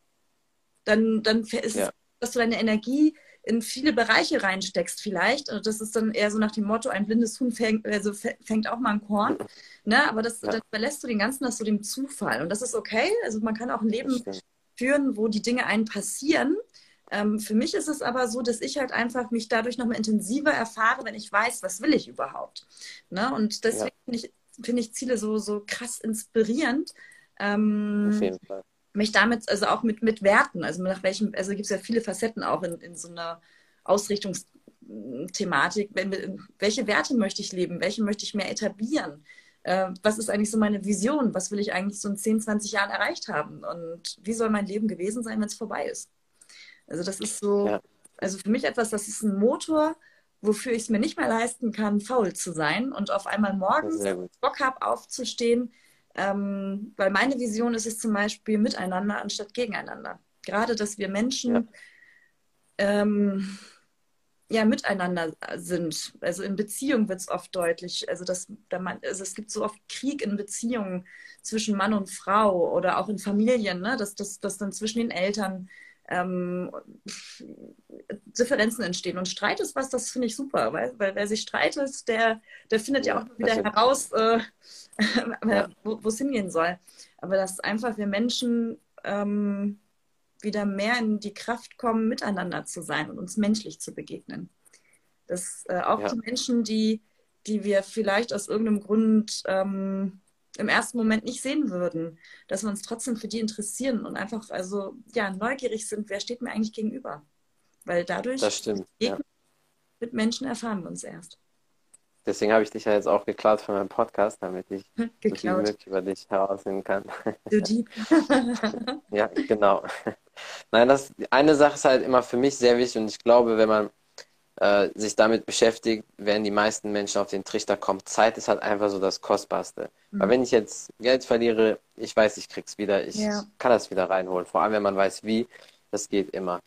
Speaker 3: dann, dann ist es, dass du deine Energie in viele Bereiche reinsteckst vielleicht. Also das ist dann eher so nach dem Motto, ein blindes Huhn fängt, also fängt auch mal ein Korn. Ne? Aber das, ja. dann überlässt du den ganzen das so dem Zufall. Und das ist okay. Also man kann auch ein Leben führen, wo die Dinge einen passieren. Ähm, für mich ist es aber so, dass ich halt einfach mich dadurch nochmal intensiver erfahre, wenn ich weiß, was will ich überhaupt. Ne? Und deswegen ja. finde ich, find ich Ziele so, so krass inspirierend. Ähm, Auf jeden Fall mich damit, also auch mit, mit Werten, also nach welchem, also gibt es ja viele Facetten auch in, in so einer Ausrichtungsthematik. Welche Werte möchte ich leben? Welche möchte ich mehr etablieren? Äh, was ist eigentlich so meine Vision? Was will ich eigentlich so in 10, 20 Jahren erreicht haben? Und wie soll mein Leben gewesen sein, wenn es vorbei ist? Also das ist so, ja. also für mich etwas, das ist ein Motor, wofür ich es mir nicht mehr leisten kann, faul zu sein und auf einmal morgens Bock habe aufzustehen, ähm, weil meine Vision ist es zum Beispiel miteinander anstatt gegeneinander. Gerade, dass wir Menschen ja, ähm, ja miteinander sind. Also in Beziehung wird es oft deutlich. Also, dass, man, also es gibt so oft Krieg in Beziehungen zwischen Mann und Frau oder auch in Familien, ne? dass, dass, dass dann zwischen den Eltern ähm, Differenzen entstehen. Und Streit ist was, das finde ich super, weil, weil wer sich streitet, der, der findet ja, ja auch wieder heraus, äh, ja. wo es hingehen soll. Aber dass einfach wir Menschen ähm, wieder mehr in die Kraft kommen, miteinander zu sein und uns menschlich zu begegnen. Dass äh, auch ja. die Menschen, die, die wir vielleicht aus irgendeinem Grund ähm, im ersten Moment nicht sehen würden, dass wir uns trotzdem für die interessieren und einfach also ja neugierig sind, wer steht mir eigentlich gegenüber. Weil dadurch
Speaker 2: stimmt, ja.
Speaker 3: mit Menschen erfahren wir uns erst.
Speaker 2: Deswegen habe ich dich ja jetzt auch geklaut für meinen Podcast, damit ich so viel möglich über dich herausfinden kann. So deep. ja, genau. Nein, das eine Sache ist halt immer für mich sehr wichtig und ich glaube, wenn man äh, sich damit beschäftigt, werden die meisten Menschen auf den Trichter kommen. Zeit ist halt einfach so das Kostbarste. Mhm. Weil wenn ich jetzt Geld verliere, ich weiß, ich krieg's wieder, ich ja. kann das wieder reinholen. Vor allem, wenn man weiß, wie, das geht immer.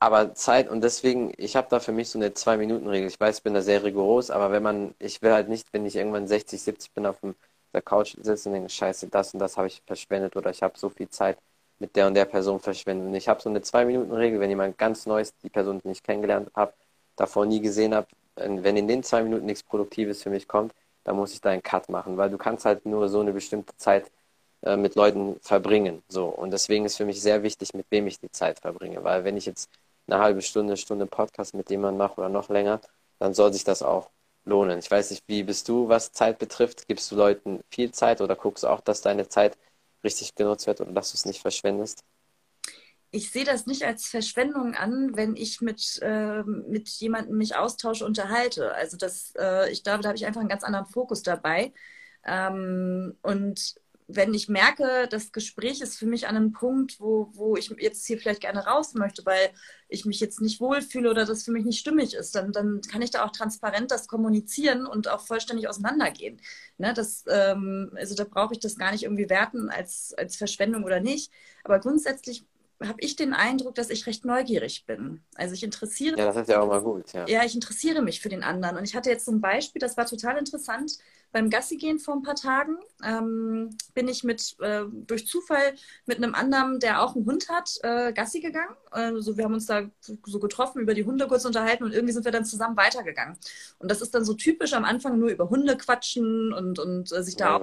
Speaker 2: Aber Zeit und deswegen, ich habe da für mich so eine Zwei-Minuten-Regel. Ich weiß, ich bin da sehr rigoros, aber wenn man, ich will halt nicht, wenn ich irgendwann 60, 70 bin auf dem, der Couch sitze und denke, scheiße, das und das habe ich verschwendet oder ich habe so viel Zeit mit der und der Person verschwendet. Und ich habe so eine Zwei-Minuten-Regel, wenn jemand ganz Neues, die Person, die ich kennengelernt habe, davor nie gesehen habe, wenn in den zwei Minuten nichts Produktives für mich kommt, dann muss ich da einen Cut machen, weil du kannst halt nur so eine bestimmte Zeit äh, mit Leuten verbringen. So. Und deswegen ist für mich sehr wichtig, mit wem ich die Zeit verbringe. Weil wenn ich jetzt eine halbe Stunde, Stunde Podcast mit jemandem mache oder noch länger, dann soll sich das auch lohnen. Ich weiß nicht, wie bist du, was Zeit betrifft? Gibst du Leuten viel Zeit oder guckst du auch, dass deine Zeit richtig genutzt wird oder dass du es nicht verschwendest?
Speaker 3: Ich sehe das nicht als Verschwendung an, wenn ich mit, äh, mit jemandem mich austausche, unterhalte. Also das, äh, ich glaube, da habe ich einfach einen ganz anderen Fokus dabei. Ähm, und wenn ich merke, das Gespräch ist für mich an einem Punkt, wo, wo ich jetzt hier vielleicht gerne raus möchte, weil ich mich jetzt nicht wohlfühle oder das für mich nicht stimmig ist, dann, dann kann ich da auch transparent das kommunizieren und auch vollständig auseinandergehen. Ne, das, ähm, also da brauche ich das gar nicht irgendwie werten als, als Verschwendung oder nicht. Aber grundsätzlich habe ich den Eindruck, dass ich recht neugierig bin. Also ich interessiere
Speaker 2: Ja, das ist ja auch mal gut, ja.
Speaker 3: Ja, ich interessiere mich für den anderen. Und ich hatte jetzt ein Beispiel, das war total interessant. Beim Gassi gehen vor ein paar Tagen ähm, bin ich mit äh, durch Zufall mit einem anderen, der auch einen Hund hat, äh, Gassi gegangen. Also wir haben uns da so getroffen, über die Hunde kurz unterhalten und irgendwie sind wir dann zusammen weitergegangen. Und das ist dann so typisch am Anfang nur über Hunde quatschen und, und äh, sich da ja, auch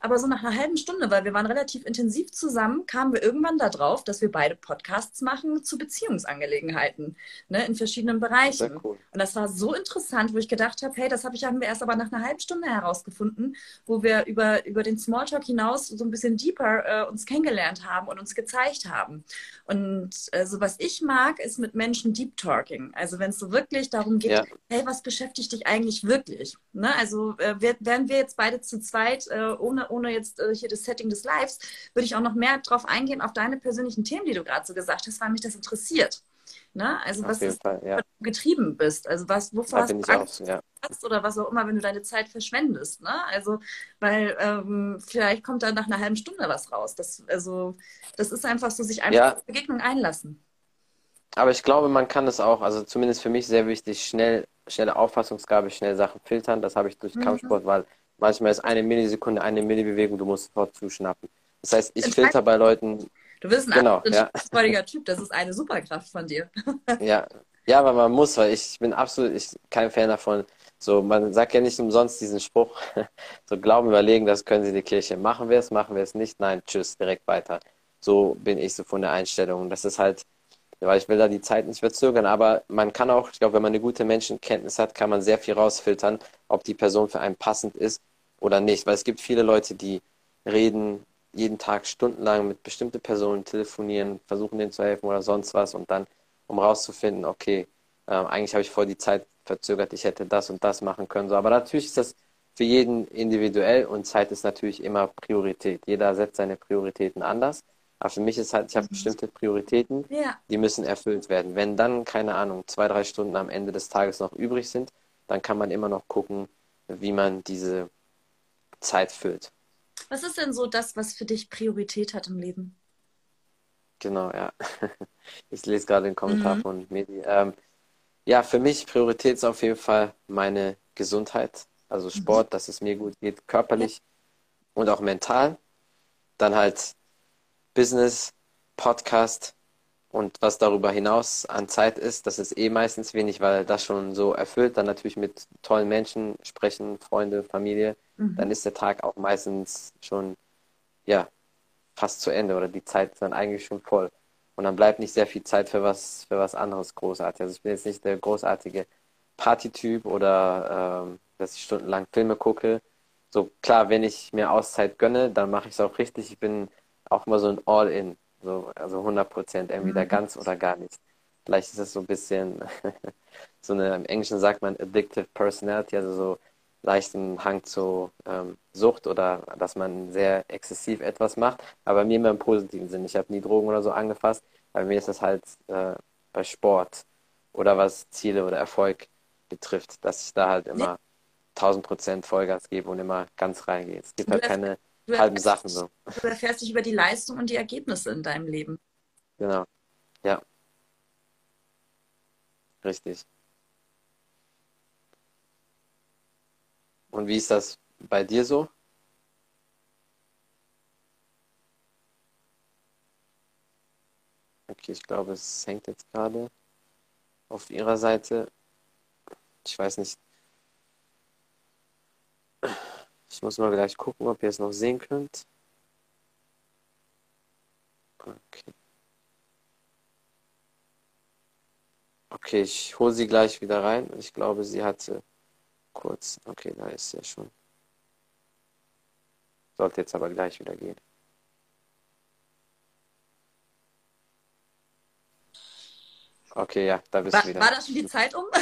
Speaker 3: Aber so nach einer halben Stunde, weil wir waren relativ intensiv zusammen, kamen wir irgendwann darauf, dass wir beide Podcasts machen zu Beziehungsangelegenheiten ne, in verschiedenen Bereichen. Cool. Und das war so interessant, wo ich gedacht habe, hey, das hab ich, haben wir erst aber nach einer halben Stunde herausgefunden, wo wir über, über den Smalltalk hinaus so ein bisschen deeper äh, uns kennengelernt haben und uns gezeigt haben. Und äh, so was ich mag, ist mit Menschen Deep Talking. Also wenn es so wirklich darum geht, ja. hey, was beschäftigt dich eigentlich wirklich? Ne? Also äh, wären wir jetzt beide zu zweit, äh, ohne, ohne jetzt äh, hier das Setting des Lives, würde ich auch noch mehr drauf eingehen, auf deine persönlichen Themen, die du gerade so gesagt hast, weil mich das interessiert. Ne? Also was ist, Fall, ja. du getrieben bist, also was, wovor hast du Angst auch, ja. oder was auch immer, wenn du deine Zeit verschwendest. Ne? Also, weil ähm, vielleicht kommt da nach einer halben Stunde was raus. Das, also, das ist einfach so, sich einfach ja. auf Begegnung einlassen.
Speaker 2: Aber ich glaube, man kann es auch, also zumindest für mich sehr wichtig, schnell, schnelle Auffassungsgabe, schnell Sachen filtern. Das habe ich durch mhm. Kampfsport, weil manchmal ist eine Millisekunde, eine Millibewegung, du musst sofort zuschnappen. Das heißt, ich filter bei Leuten.
Speaker 3: Du bist ein genau, ja. Typ, das ist eine Superkraft von dir.
Speaker 2: ja. ja, aber man muss, weil ich bin absolut ich, kein Fan davon. So, man sagt ja nicht umsonst diesen Spruch, so Glauben überlegen, das können Sie die Kirche. Machen wir es, machen wir es nicht? Nein, tschüss, direkt weiter. So bin ich so von der Einstellung. Das ist halt, weil ich will da die Zeit nicht verzögern, aber man kann auch, ich glaube, wenn man eine gute Menschenkenntnis hat, kann man sehr viel rausfiltern, ob die Person für einen passend ist oder nicht. Weil es gibt viele Leute, die reden jeden Tag stundenlang mit bestimmten Personen, telefonieren, versuchen denen zu helfen oder sonst was und dann, um rauszufinden, okay, äh, eigentlich habe ich vor die Zeit verzögert, ich hätte das und das machen können. So. Aber natürlich ist das für jeden individuell und Zeit ist natürlich immer Priorität. Jeder setzt seine Prioritäten anders. Aber für mich ist halt, ich habe bestimmte Prioritäten, ja. die müssen erfüllt werden. Wenn dann, keine Ahnung, zwei, drei Stunden am Ende des Tages noch übrig sind, dann kann man immer noch gucken, wie man diese Zeit füllt.
Speaker 3: Was ist denn so das, was für dich Priorität hat im Leben?
Speaker 2: Genau, ja. Ich lese gerade den Kommentar mhm. von Medi. Ähm, ja, für mich Priorität ist auf jeden Fall meine Gesundheit. Also mhm. Sport, mhm. dass es mir gut geht, körperlich ja. und auch mental. Dann halt Business, Podcast und was darüber hinaus an Zeit ist, das ist eh meistens wenig, weil das schon so erfüllt. Dann natürlich mit tollen Menschen sprechen, Freunde, Familie. Mhm. Dann ist der Tag auch meistens schon, ja, fast zu Ende oder die Zeit ist dann eigentlich schon voll. Und dann bleibt nicht sehr viel Zeit für was, für was anderes Großartiges. Also ich bin jetzt nicht der großartige Partytyp oder ähm, dass ich stundenlang Filme gucke. So klar, wenn ich mir Auszeit gönne, dann mache ich es auch richtig. Ich bin auch mal so ein All-In, so, also 100 Prozent, entweder mhm. ganz oder gar nicht. Vielleicht ist es so ein bisschen, so eine, im Englischen sagt man addictive personality, also so leichten Hang zu ähm, Sucht oder dass man sehr exzessiv etwas macht, aber mir immer im positiven Sinn. Ich habe nie Drogen oder so angefasst, aber mir ist das halt äh, bei Sport oder was Ziele oder Erfolg betrifft, dass ich da halt immer 1000 Prozent Vollgas gebe und immer ganz reingehe. Es gibt halt keine halben Sachen so.
Speaker 3: Du erfährst dich über die Leistung und die Ergebnisse in deinem Leben.
Speaker 2: Genau. Ja. Richtig. Und wie ist das bei dir so? Okay, ich glaube, es hängt jetzt gerade auf ihrer Seite. Ich weiß nicht. Ich muss mal gleich gucken, ob ihr es noch sehen könnt. Okay. Okay, ich hole sie gleich wieder rein. Ich glaube, sie hatte kurz. Okay, da ist sie ja schon. Sollte jetzt aber gleich wieder gehen. Okay, ja, da bist
Speaker 3: war,
Speaker 2: du wieder.
Speaker 3: War das schon die Zeit um?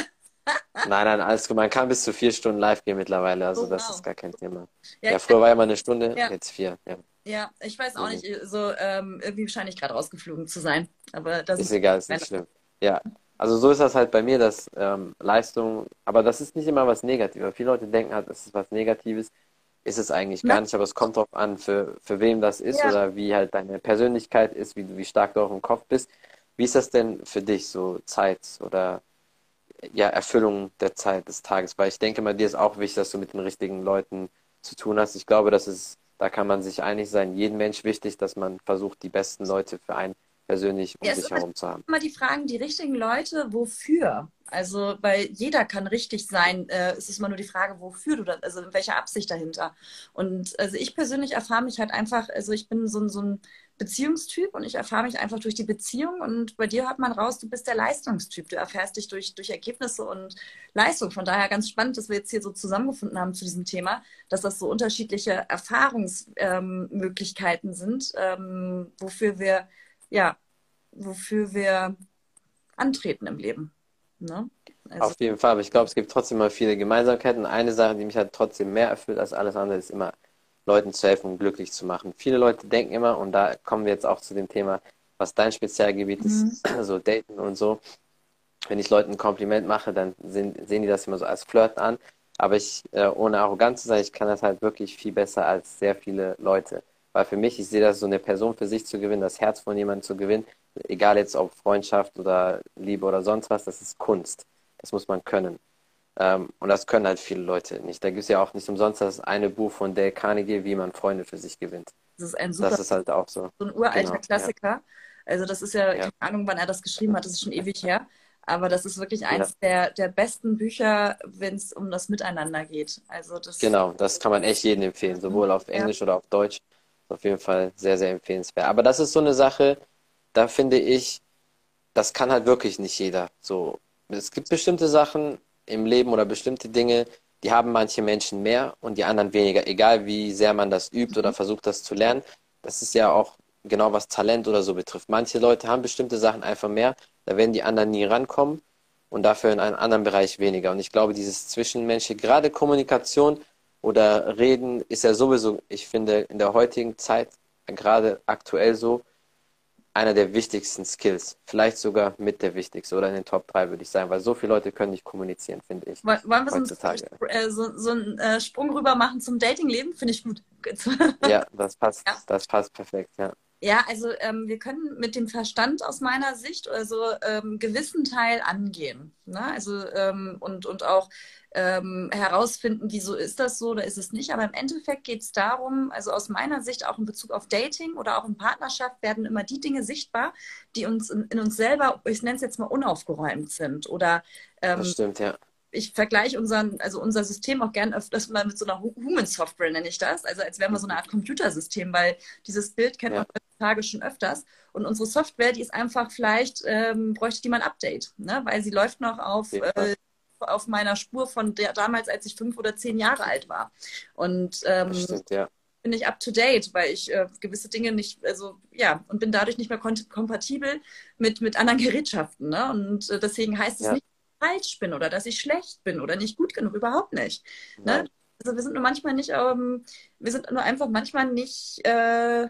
Speaker 2: Nein, nein, alles gut. Man kann bis zu vier Stunden live gehen mittlerweile, also oh, das wow. ist gar kein Thema. Ja, ja früher war ja mal eine Stunde, ja. jetzt vier. Ja.
Speaker 3: ja, ich weiß auch mhm. nicht, so ähm, irgendwie scheine ich gerade rausgeflogen zu sein. Aber das
Speaker 2: ist, ist egal, ist nicht schlimm. Ja, also so ist das halt bei mir, dass ähm, Leistung, aber das ist nicht immer was Negatives. Viele Leute denken halt, es ist was Negatives, ist es eigentlich gar nicht, aber es kommt darauf an, für, für wem das ist ja. oder wie halt deine Persönlichkeit ist, wie, wie stark du auch im Kopf bist. Wie ist das denn für dich, so Zeit oder ja, Erfüllung der Zeit des Tages, weil ich denke mal, dir ist auch wichtig, dass du mit den richtigen Leuten zu tun hast. Ich glaube, das ist, da kann man sich einig sein, jedem Mensch wichtig, dass man versucht, die besten Leute für einen persönlich um ja, sich herum zu haben.
Speaker 3: Immer die Fragen, die richtigen Leute, wofür? Also, weil jeder kann richtig sein. Äh, es ist immer nur die Frage, wofür du das, also in welcher Absicht dahinter. Und also ich persönlich erfahre mich halt einfach, also ich bin so, so ein Beziehungstyp und ich erfahre mich einfach durch die Beziehung und bei dir hört man raus, du bist der Leistungstyp. Du erfährst dich durch, durch Ergebnisse und Leistung. Von daher ganz spannend, dass wir jetzt hier so zusammengefunden haben zu diesem Thema, dass das so unterschiedliche Erfahrungsmöglichkeiten ähm, sind, ähm, wofür wir, ja, wofür wir antreten im Leben. Ne?
Speaker 2: Also Auf jeden Fall, aber ich glaube, es gibt trotzdem mal viele Gemeinsamkeiten. Eine Sache, die mich halt trotzdem mehr erfüllt als alles andere, ist immer Leuten zu helfen und glücklich zu machen. Viele Leute denken immer, und da kommen wir jetzt auch zu dem Thema, was dein Spezialgebiet mhm. ist, so Daten und so. Wenn ich Leuten ein Kompliment mache, dann sehen, sehen die das immer so als Flirt an. Aber ich, äh, ohne arrogant zu sein, ich kann das halt wirklich viel besser als sehr viele Leute. Weil für mich, ich sehe das so eine Person für sich zu gewinnen, das Herz von jemandem zu gewinnen, egal jetzt ob Freundschaft oder Liebe oder sonst was, das ist Kunst. Das muss man können. Ähm, und das können halt viele Leute nicht. Da gibt es ja auch nicht umsonst das eine Buch von Dale Carnegie, wie man Freunde für sich gewinnt.
Speaker 3: Das ist ein super,
Speaker 2: das ist halt auch so.
Speaker 3: So ein uralter genau, Klassiker. Ja. Also das ist ja, ja, keine Ahnung, wann er das geschrieben hat, das ist schon ewig her. Aber das ist wirklich eins ja. der, der besten Bücher, wenn es um das Miteinander geht. Also das
Speaker 2: genau, das kann man echt jedem empfehlen, sowohl auf Englisch oder auf Deutsch. Auf jeden Fall sehr, sehr empfehlenswert. Aber das ist so eine Sache, da finde ich, das kann halt wirklich nicht jeder. So, es gibt bestimmte Sachen, im Leben oder bestimmte Dinge, die haben manche Menschen mehr und die anderen weniger, egal wie sehr man das übt oder mhm. versucht, das zu lernen. Das ist ja auch genau was Talent oder so betrifft. Manche Leute haben bestimmte Sachen einfach mehr, da werden die anderen nie rankommen und dafür in einem anderen Bereich weniger. Und ich glaube, dieses Zwischenmenschliche, gerade Kommunikation oder Reden ist ja sowieso, ich finde, in der heutigen Zeit, gerade aktuell so, einer der wichtigsten Skills. Vielleicht sogar mit der wichtigste oder in den Top 3, würde ich sagen, weil so viele Leute können nicht kommunizieren, finde ich.
Speaker 3: Wollen wir heutzutage. so, äh, so, so einen äh, Sprung rüber machen zum Datingleben? Finde ich gut.
Speaker 2: ja, das passt, ja. das passt perfekt, ja.
Speaker 3: Ja, also ähm, wir können mit dem Verstand aus meiner Sicht also ähm, gewissen Teil angehen. Ne? Also ähm, und, und auch ähm, herausfinden, wieso ist das so oder ist es nicht. Aber im Endeffekt geht es darum, also aus meiner Sicht auch in Bezug auf Dating oder auch in Partnerschaft werden immer die Dinge sichtbar, die uns in, in uns selber, ich nenne es jetzt mal unaufgeräumt sind. Oder
Speaker 2: ähm, das stimmt, ja
Speaker 3: ich vergleiche unseren, also unser System auch gern öfters mal mit so einer Human Software, nenne ich das. Also als wären wir so eine Art Computersystem, weil dieses Bild kennt ja. man heutzutage schon öfters. Und unsere Software, die ist einfach vielleicht, ähm, bräuchte die mal ein Update, ne? weil sie läuft noch auf äh, auf meiner Spur von der damals, als ich fünf oder zehn Jahre alt war. Und ähm, stimmt, ja. bin ich up to date, weil ich äh, gewisse Dinge nicht, also ja, und bin dadurch nicht mehr kompatibel mit, mit anderen Gerätschaften. Ne? Und äh, deswegen heißt es ja. nicht, falsch bin oder dass ich schlecht bin oder nicht gut genug, überhaupt nicht. Ne? Also wir sind nur manchmal nicht, ähm, wir sind nur einfach manchmal nicht, äh,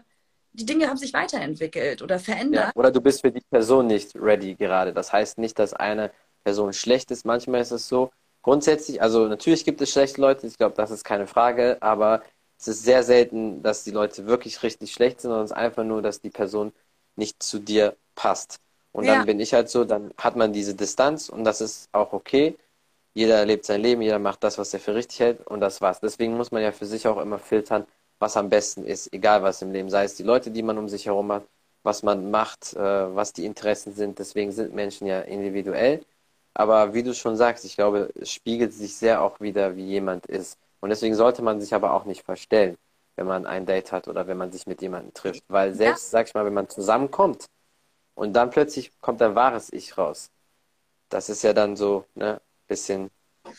Speaker 3: die Dinge haben sich weiterentwickelt oder verändert. Ja,
Speaker 2: oder du bist für die Person nicht ready gerade. Das heißt nicht, dass eine Person schlecht ist. Manchmal ist es so. Grundsätzlich, also natürlich gibt es schlechte Leute, ich glaube, das ist keine Frage, aber es ist sehr selten, dass die Leute wirklich richtig schlecht sind, sondern es ist einfach nur, dass die Person nicht zu dir passt. Und ja. dann bin ich halt so, dann hat man diese Distanz und das ist auch okay. Jeder lebt sein Leben, jeder macht das, was er für richtig hält und das war's. Deswegen muss man ja für sich auch immer filtern, was am besten ist, egal was im Leben, sei es die Leute, die man um sich herum hat, was man macht, äh, was die Interessen sind. Deswegen sind Menschen ja individuell. Aber wie du schon sagst, ich glaube, es spiegelt sich sehr auch wieder, wie jemand ist. Und deswegen sollte man sich aber auch nicht verstellen, wenn man ein Date hat oder wenn man sich mit jemandem trifft. Weil selbst, ja. sag ich mal, wenn man zusammenkommt und dann plötzlich kommt ein wahres Ich raus, das ist ja dann so, ne, bisschen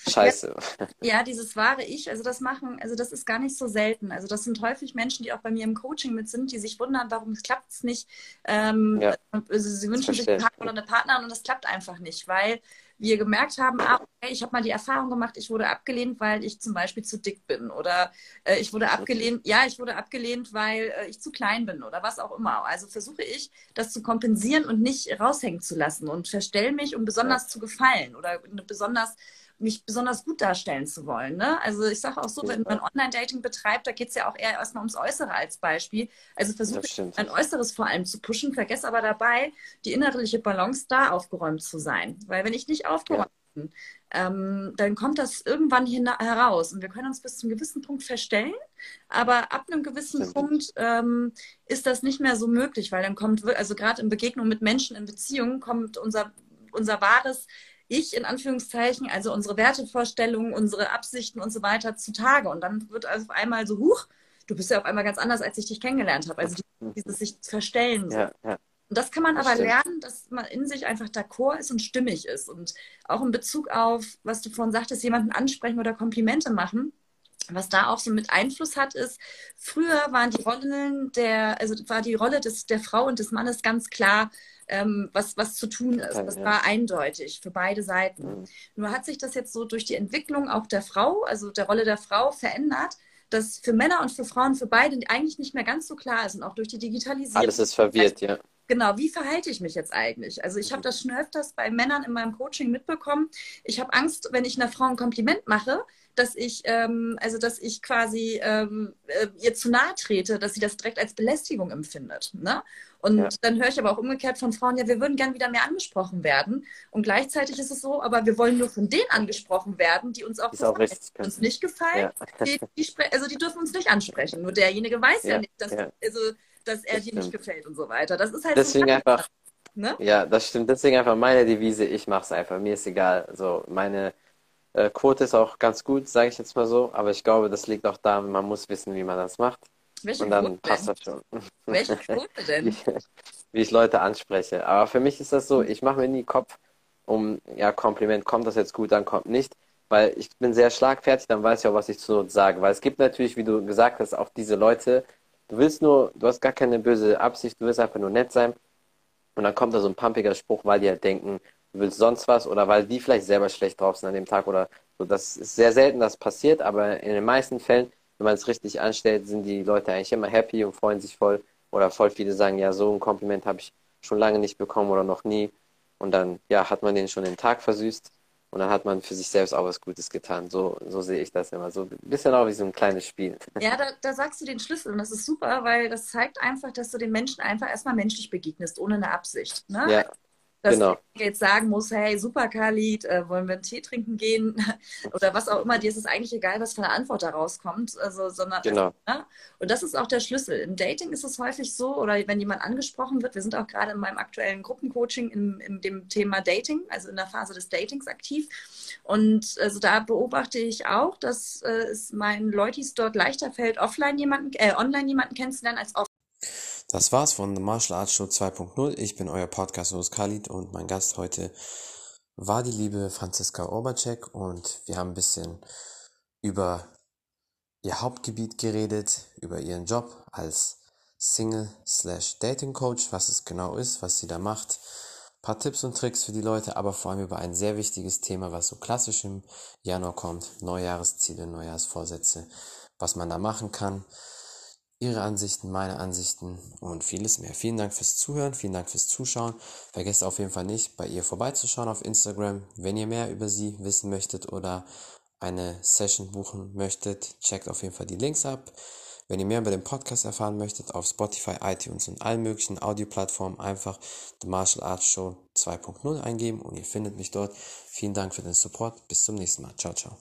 Speaker 2: Scheiße.
Speaker 3: Ja, ja, dieses wahre Ich, also das machen, also das ist gar nicht so selten. Also das sind häufig Menschen, die auch bei mir im Coaching mit sind, die sich wundern, warum klappt es nicht. Ähm, ja, also sie wünschen sich einen Partner oder eine Partnerin und das klappt einfach nicht, weil wir gemerkt haben, ah, okay, ich habe mal die Erfahrung gemacht, ich wurde abgelehnt, weil ich zum Beispiel zu dick bin oder äh, ich wurde abgelehnt, ja, ich wurde abgelehnt, weil äh, ich zu klein bin oder was auch immer. Also versuche ich, das zu kompensieren und nicht raushängen zu lassen und verstelle mich, um besonders ja. zu gefallen oder besonders mich besonders gut darstellen zu wollen. Ne? Also ich sage auch so, wenn man Online-Dating betreibt, da geht es ja auch eher erstmal ums Äußere als Beispiel. Also versuche ein Äußeres vor allem zu pushen, vergesse aber dabei, die innerliche Balance da aufgeräumt zu sein. Weil wenn ich nicht aufgeräumt ja. bin, ähm, dann kommt das irgendwann heraus. Und wir können uns bis zum gewissen Punkt verstellen, aber ab einem gewissen Stimmt. Punkt ähm, ist das nicht mehr so möglich, weil dann kommt, also gerade in Begegnung mit Menschen in Beziehungen, kommt unser, unser wahres ich in Anführungszeichen, also unsere Wertevorstellungen, unsere Absichten und so weiter zutage. Und dann wird also auf einmal so, huch, du bist ja auf einmal ganz anders, als ich dich kennengelernt habe. Also dieses sich verstellen. So. Ja, ja. Und das kann man das aber stimmt. lernen, dass man in sich einfach d'accord ist und stimmig ist. Und auch in Bezug auf, was du vorhin sagtest, jemanden ansprechen oder Komplimente machen. Was da auch so mit Einfluss hat, ist, früher waren die Rollen der, also war die Rolle des, der Frau und des Mannes ganz klar, ähm, was, was zu tun ist. Das war eindeutig für beide Seiten. Mhm. Nur hat sich das jetzt so durch die Entwicklung auch der Frau, also der Rolle der Frau verändert, dass für Männer und für Frauen, für beide eigentlich nicht mehr ganz so klar ist und auch durch die Digitalisierung.
Speaker 2: Alles ist verwirrt, ja.
Speaker 3: Genau, wie verhalte ich mich jetzt eigentlich? Also ich habe das schon öfters bei Männern in meinem Coaching mitbekommen. Ich habe Angst, wenn ich einer Frau ein Kompliment mache, dass ich, ähm, also dass ich quasi ähm, äh, ihr zu nahe trete, dass sie das direkt als Belästigung empfindet. Ne? Und ja. dann höre ich aber auch umgekehrt von Frauen, ja, wir würden gern wieder mehr angesprochen werden. Und gleichzeitig ist es so, aber wir wollen nur von denen angesprochen werden, die uns auch,
Speaker 2: auch
Speaker 3: uns nicht gefallen. Ja. Die, die also die dürfen uns nicht ansprechen. Nur derjenige weiß ja, ja nicht, dass, also, dass er das dir nicht gefällt und so weiter. Das ist halt
Speaker 2: Deswegen so einfach. Ne? Ja, das stimmt. Deswegen einfach meine Devise, ich mache es einfach. Mir ist egal. So, meine äh, Quote ist auch ganz gut, sage ich jetzt mal so. Aber ich glaube, das liegt auch daran, man muss wissen, wie man das macht. Welche und dann Quote passt denn? das schon.
Speaker 3: Welche Quote denn?
Speaker 2: Wie, wie, ich Leute anspreche. Aber für mich ist das so, ich mache mir nie Kopf um, ja, Kompliment, kommt das jetzt gut, dann kommt nicht. Weil ich bin sehr schlagfertig, dann weiß ich auch, was ich zu sage. Weil es gibt natürlich, wie du gesagt hast, auch diese Leute, du willst nur, du hast gar keine böse Absicht, du willst einfach nur nett sein. Und dann kommt da so ein pumpiger Spruch, weil die halt denken, du willst sonst was oder weil die vielleicht selber schlecht drauf sind an dem Tag oder so. Das ist sehr selten, dass passiert, aber in den meisten Fällen wenn man es richtig anstellt, sind die Leute eigentlich immer happy und freuen sich voll. Oder voll viele sagen, ja, so ein Kompliment habe ich schon lange nicht bekommen oder noch nie. Und dann, ja, hat man den schon den Tag versüßt und dann hat man für sich selbst auch was Gutes getan. So, so sehe ich das immer. So ein bisschen auch wie so ein kleines Spiel.
Speaker 3: Ja, da, da sagst du den Schlüssel und das ist super, weil das zeigt einfach, dass du den Menschen einfach erstmal menschlich begegnest, ohne eine Absicht. Ne?
Speaker 2: Ja,
Speaker 3: dass
Speaker 2: genau.
Speaker 3: ich jetzt sagen muss, hey, super Khalid, äh, wollen wir einen Tee trinken gehen? Oder was auch immer, dir ist es eigentlich egal, was für eine Antwort da rauskommt. Also, sondern,
Speaker 2: genau.
Speaker 3: ne? Und das ist auch der Schlüssel. Im Dating ist es häufig so, oder wenn jemand angesprochen wird, wir sind auch gerade in meinem aktuellen Gruppencoaching in, in dem Thema Dating, also in der Phase des Datings aktiv. Und also da beobachte ich auch, dass äh, es meinen Leutis dort leichter fällt, offline jemanden, äh, online jemanden kennenzulernen als offline.
Speaker 1: Das war's von The Martial Arts Show 2.0. Ich bin euer Podcast-Host Khalid und mein Gast heute war die liebe Franziska Orbacek und wir haben ein bisschen über ihr Hauptgebiet geredet, über ihren Job als Single slash Dating Coach, was es genau ist, was sie da macht, ein paar Tipps und Tricks für die Leute, aber vor allem über ein sehr wichtiges Thema, was so klassisch im Januar kommt, Neujahresziele, Neujahrsvorsätze, was man da machen kann Ihre Ansichten, meine Ansichten und vieles mehr. Vielen Dank fürs Zuhören, vielen Dank fürs Zuschauen. Vergesst auf jeden Fall nicht, bei ihr vorbeizuschauen auf Instagram. Wenn ihr mehr über sie wissen möchtet oder eine Session buchen möchtet, checkt auf jeden Fall die Links ab. Wenn ihr mehr über den Podcast erfahren möchtet, auf Spotify, iTunes und allen möglichen Audioplattformen einfach The Martial Arts Show 2.0 eingeben und ihr findet mich dort. Vielen Dank für den Support. Bis zum nächsten Mal. Ciao, ciao.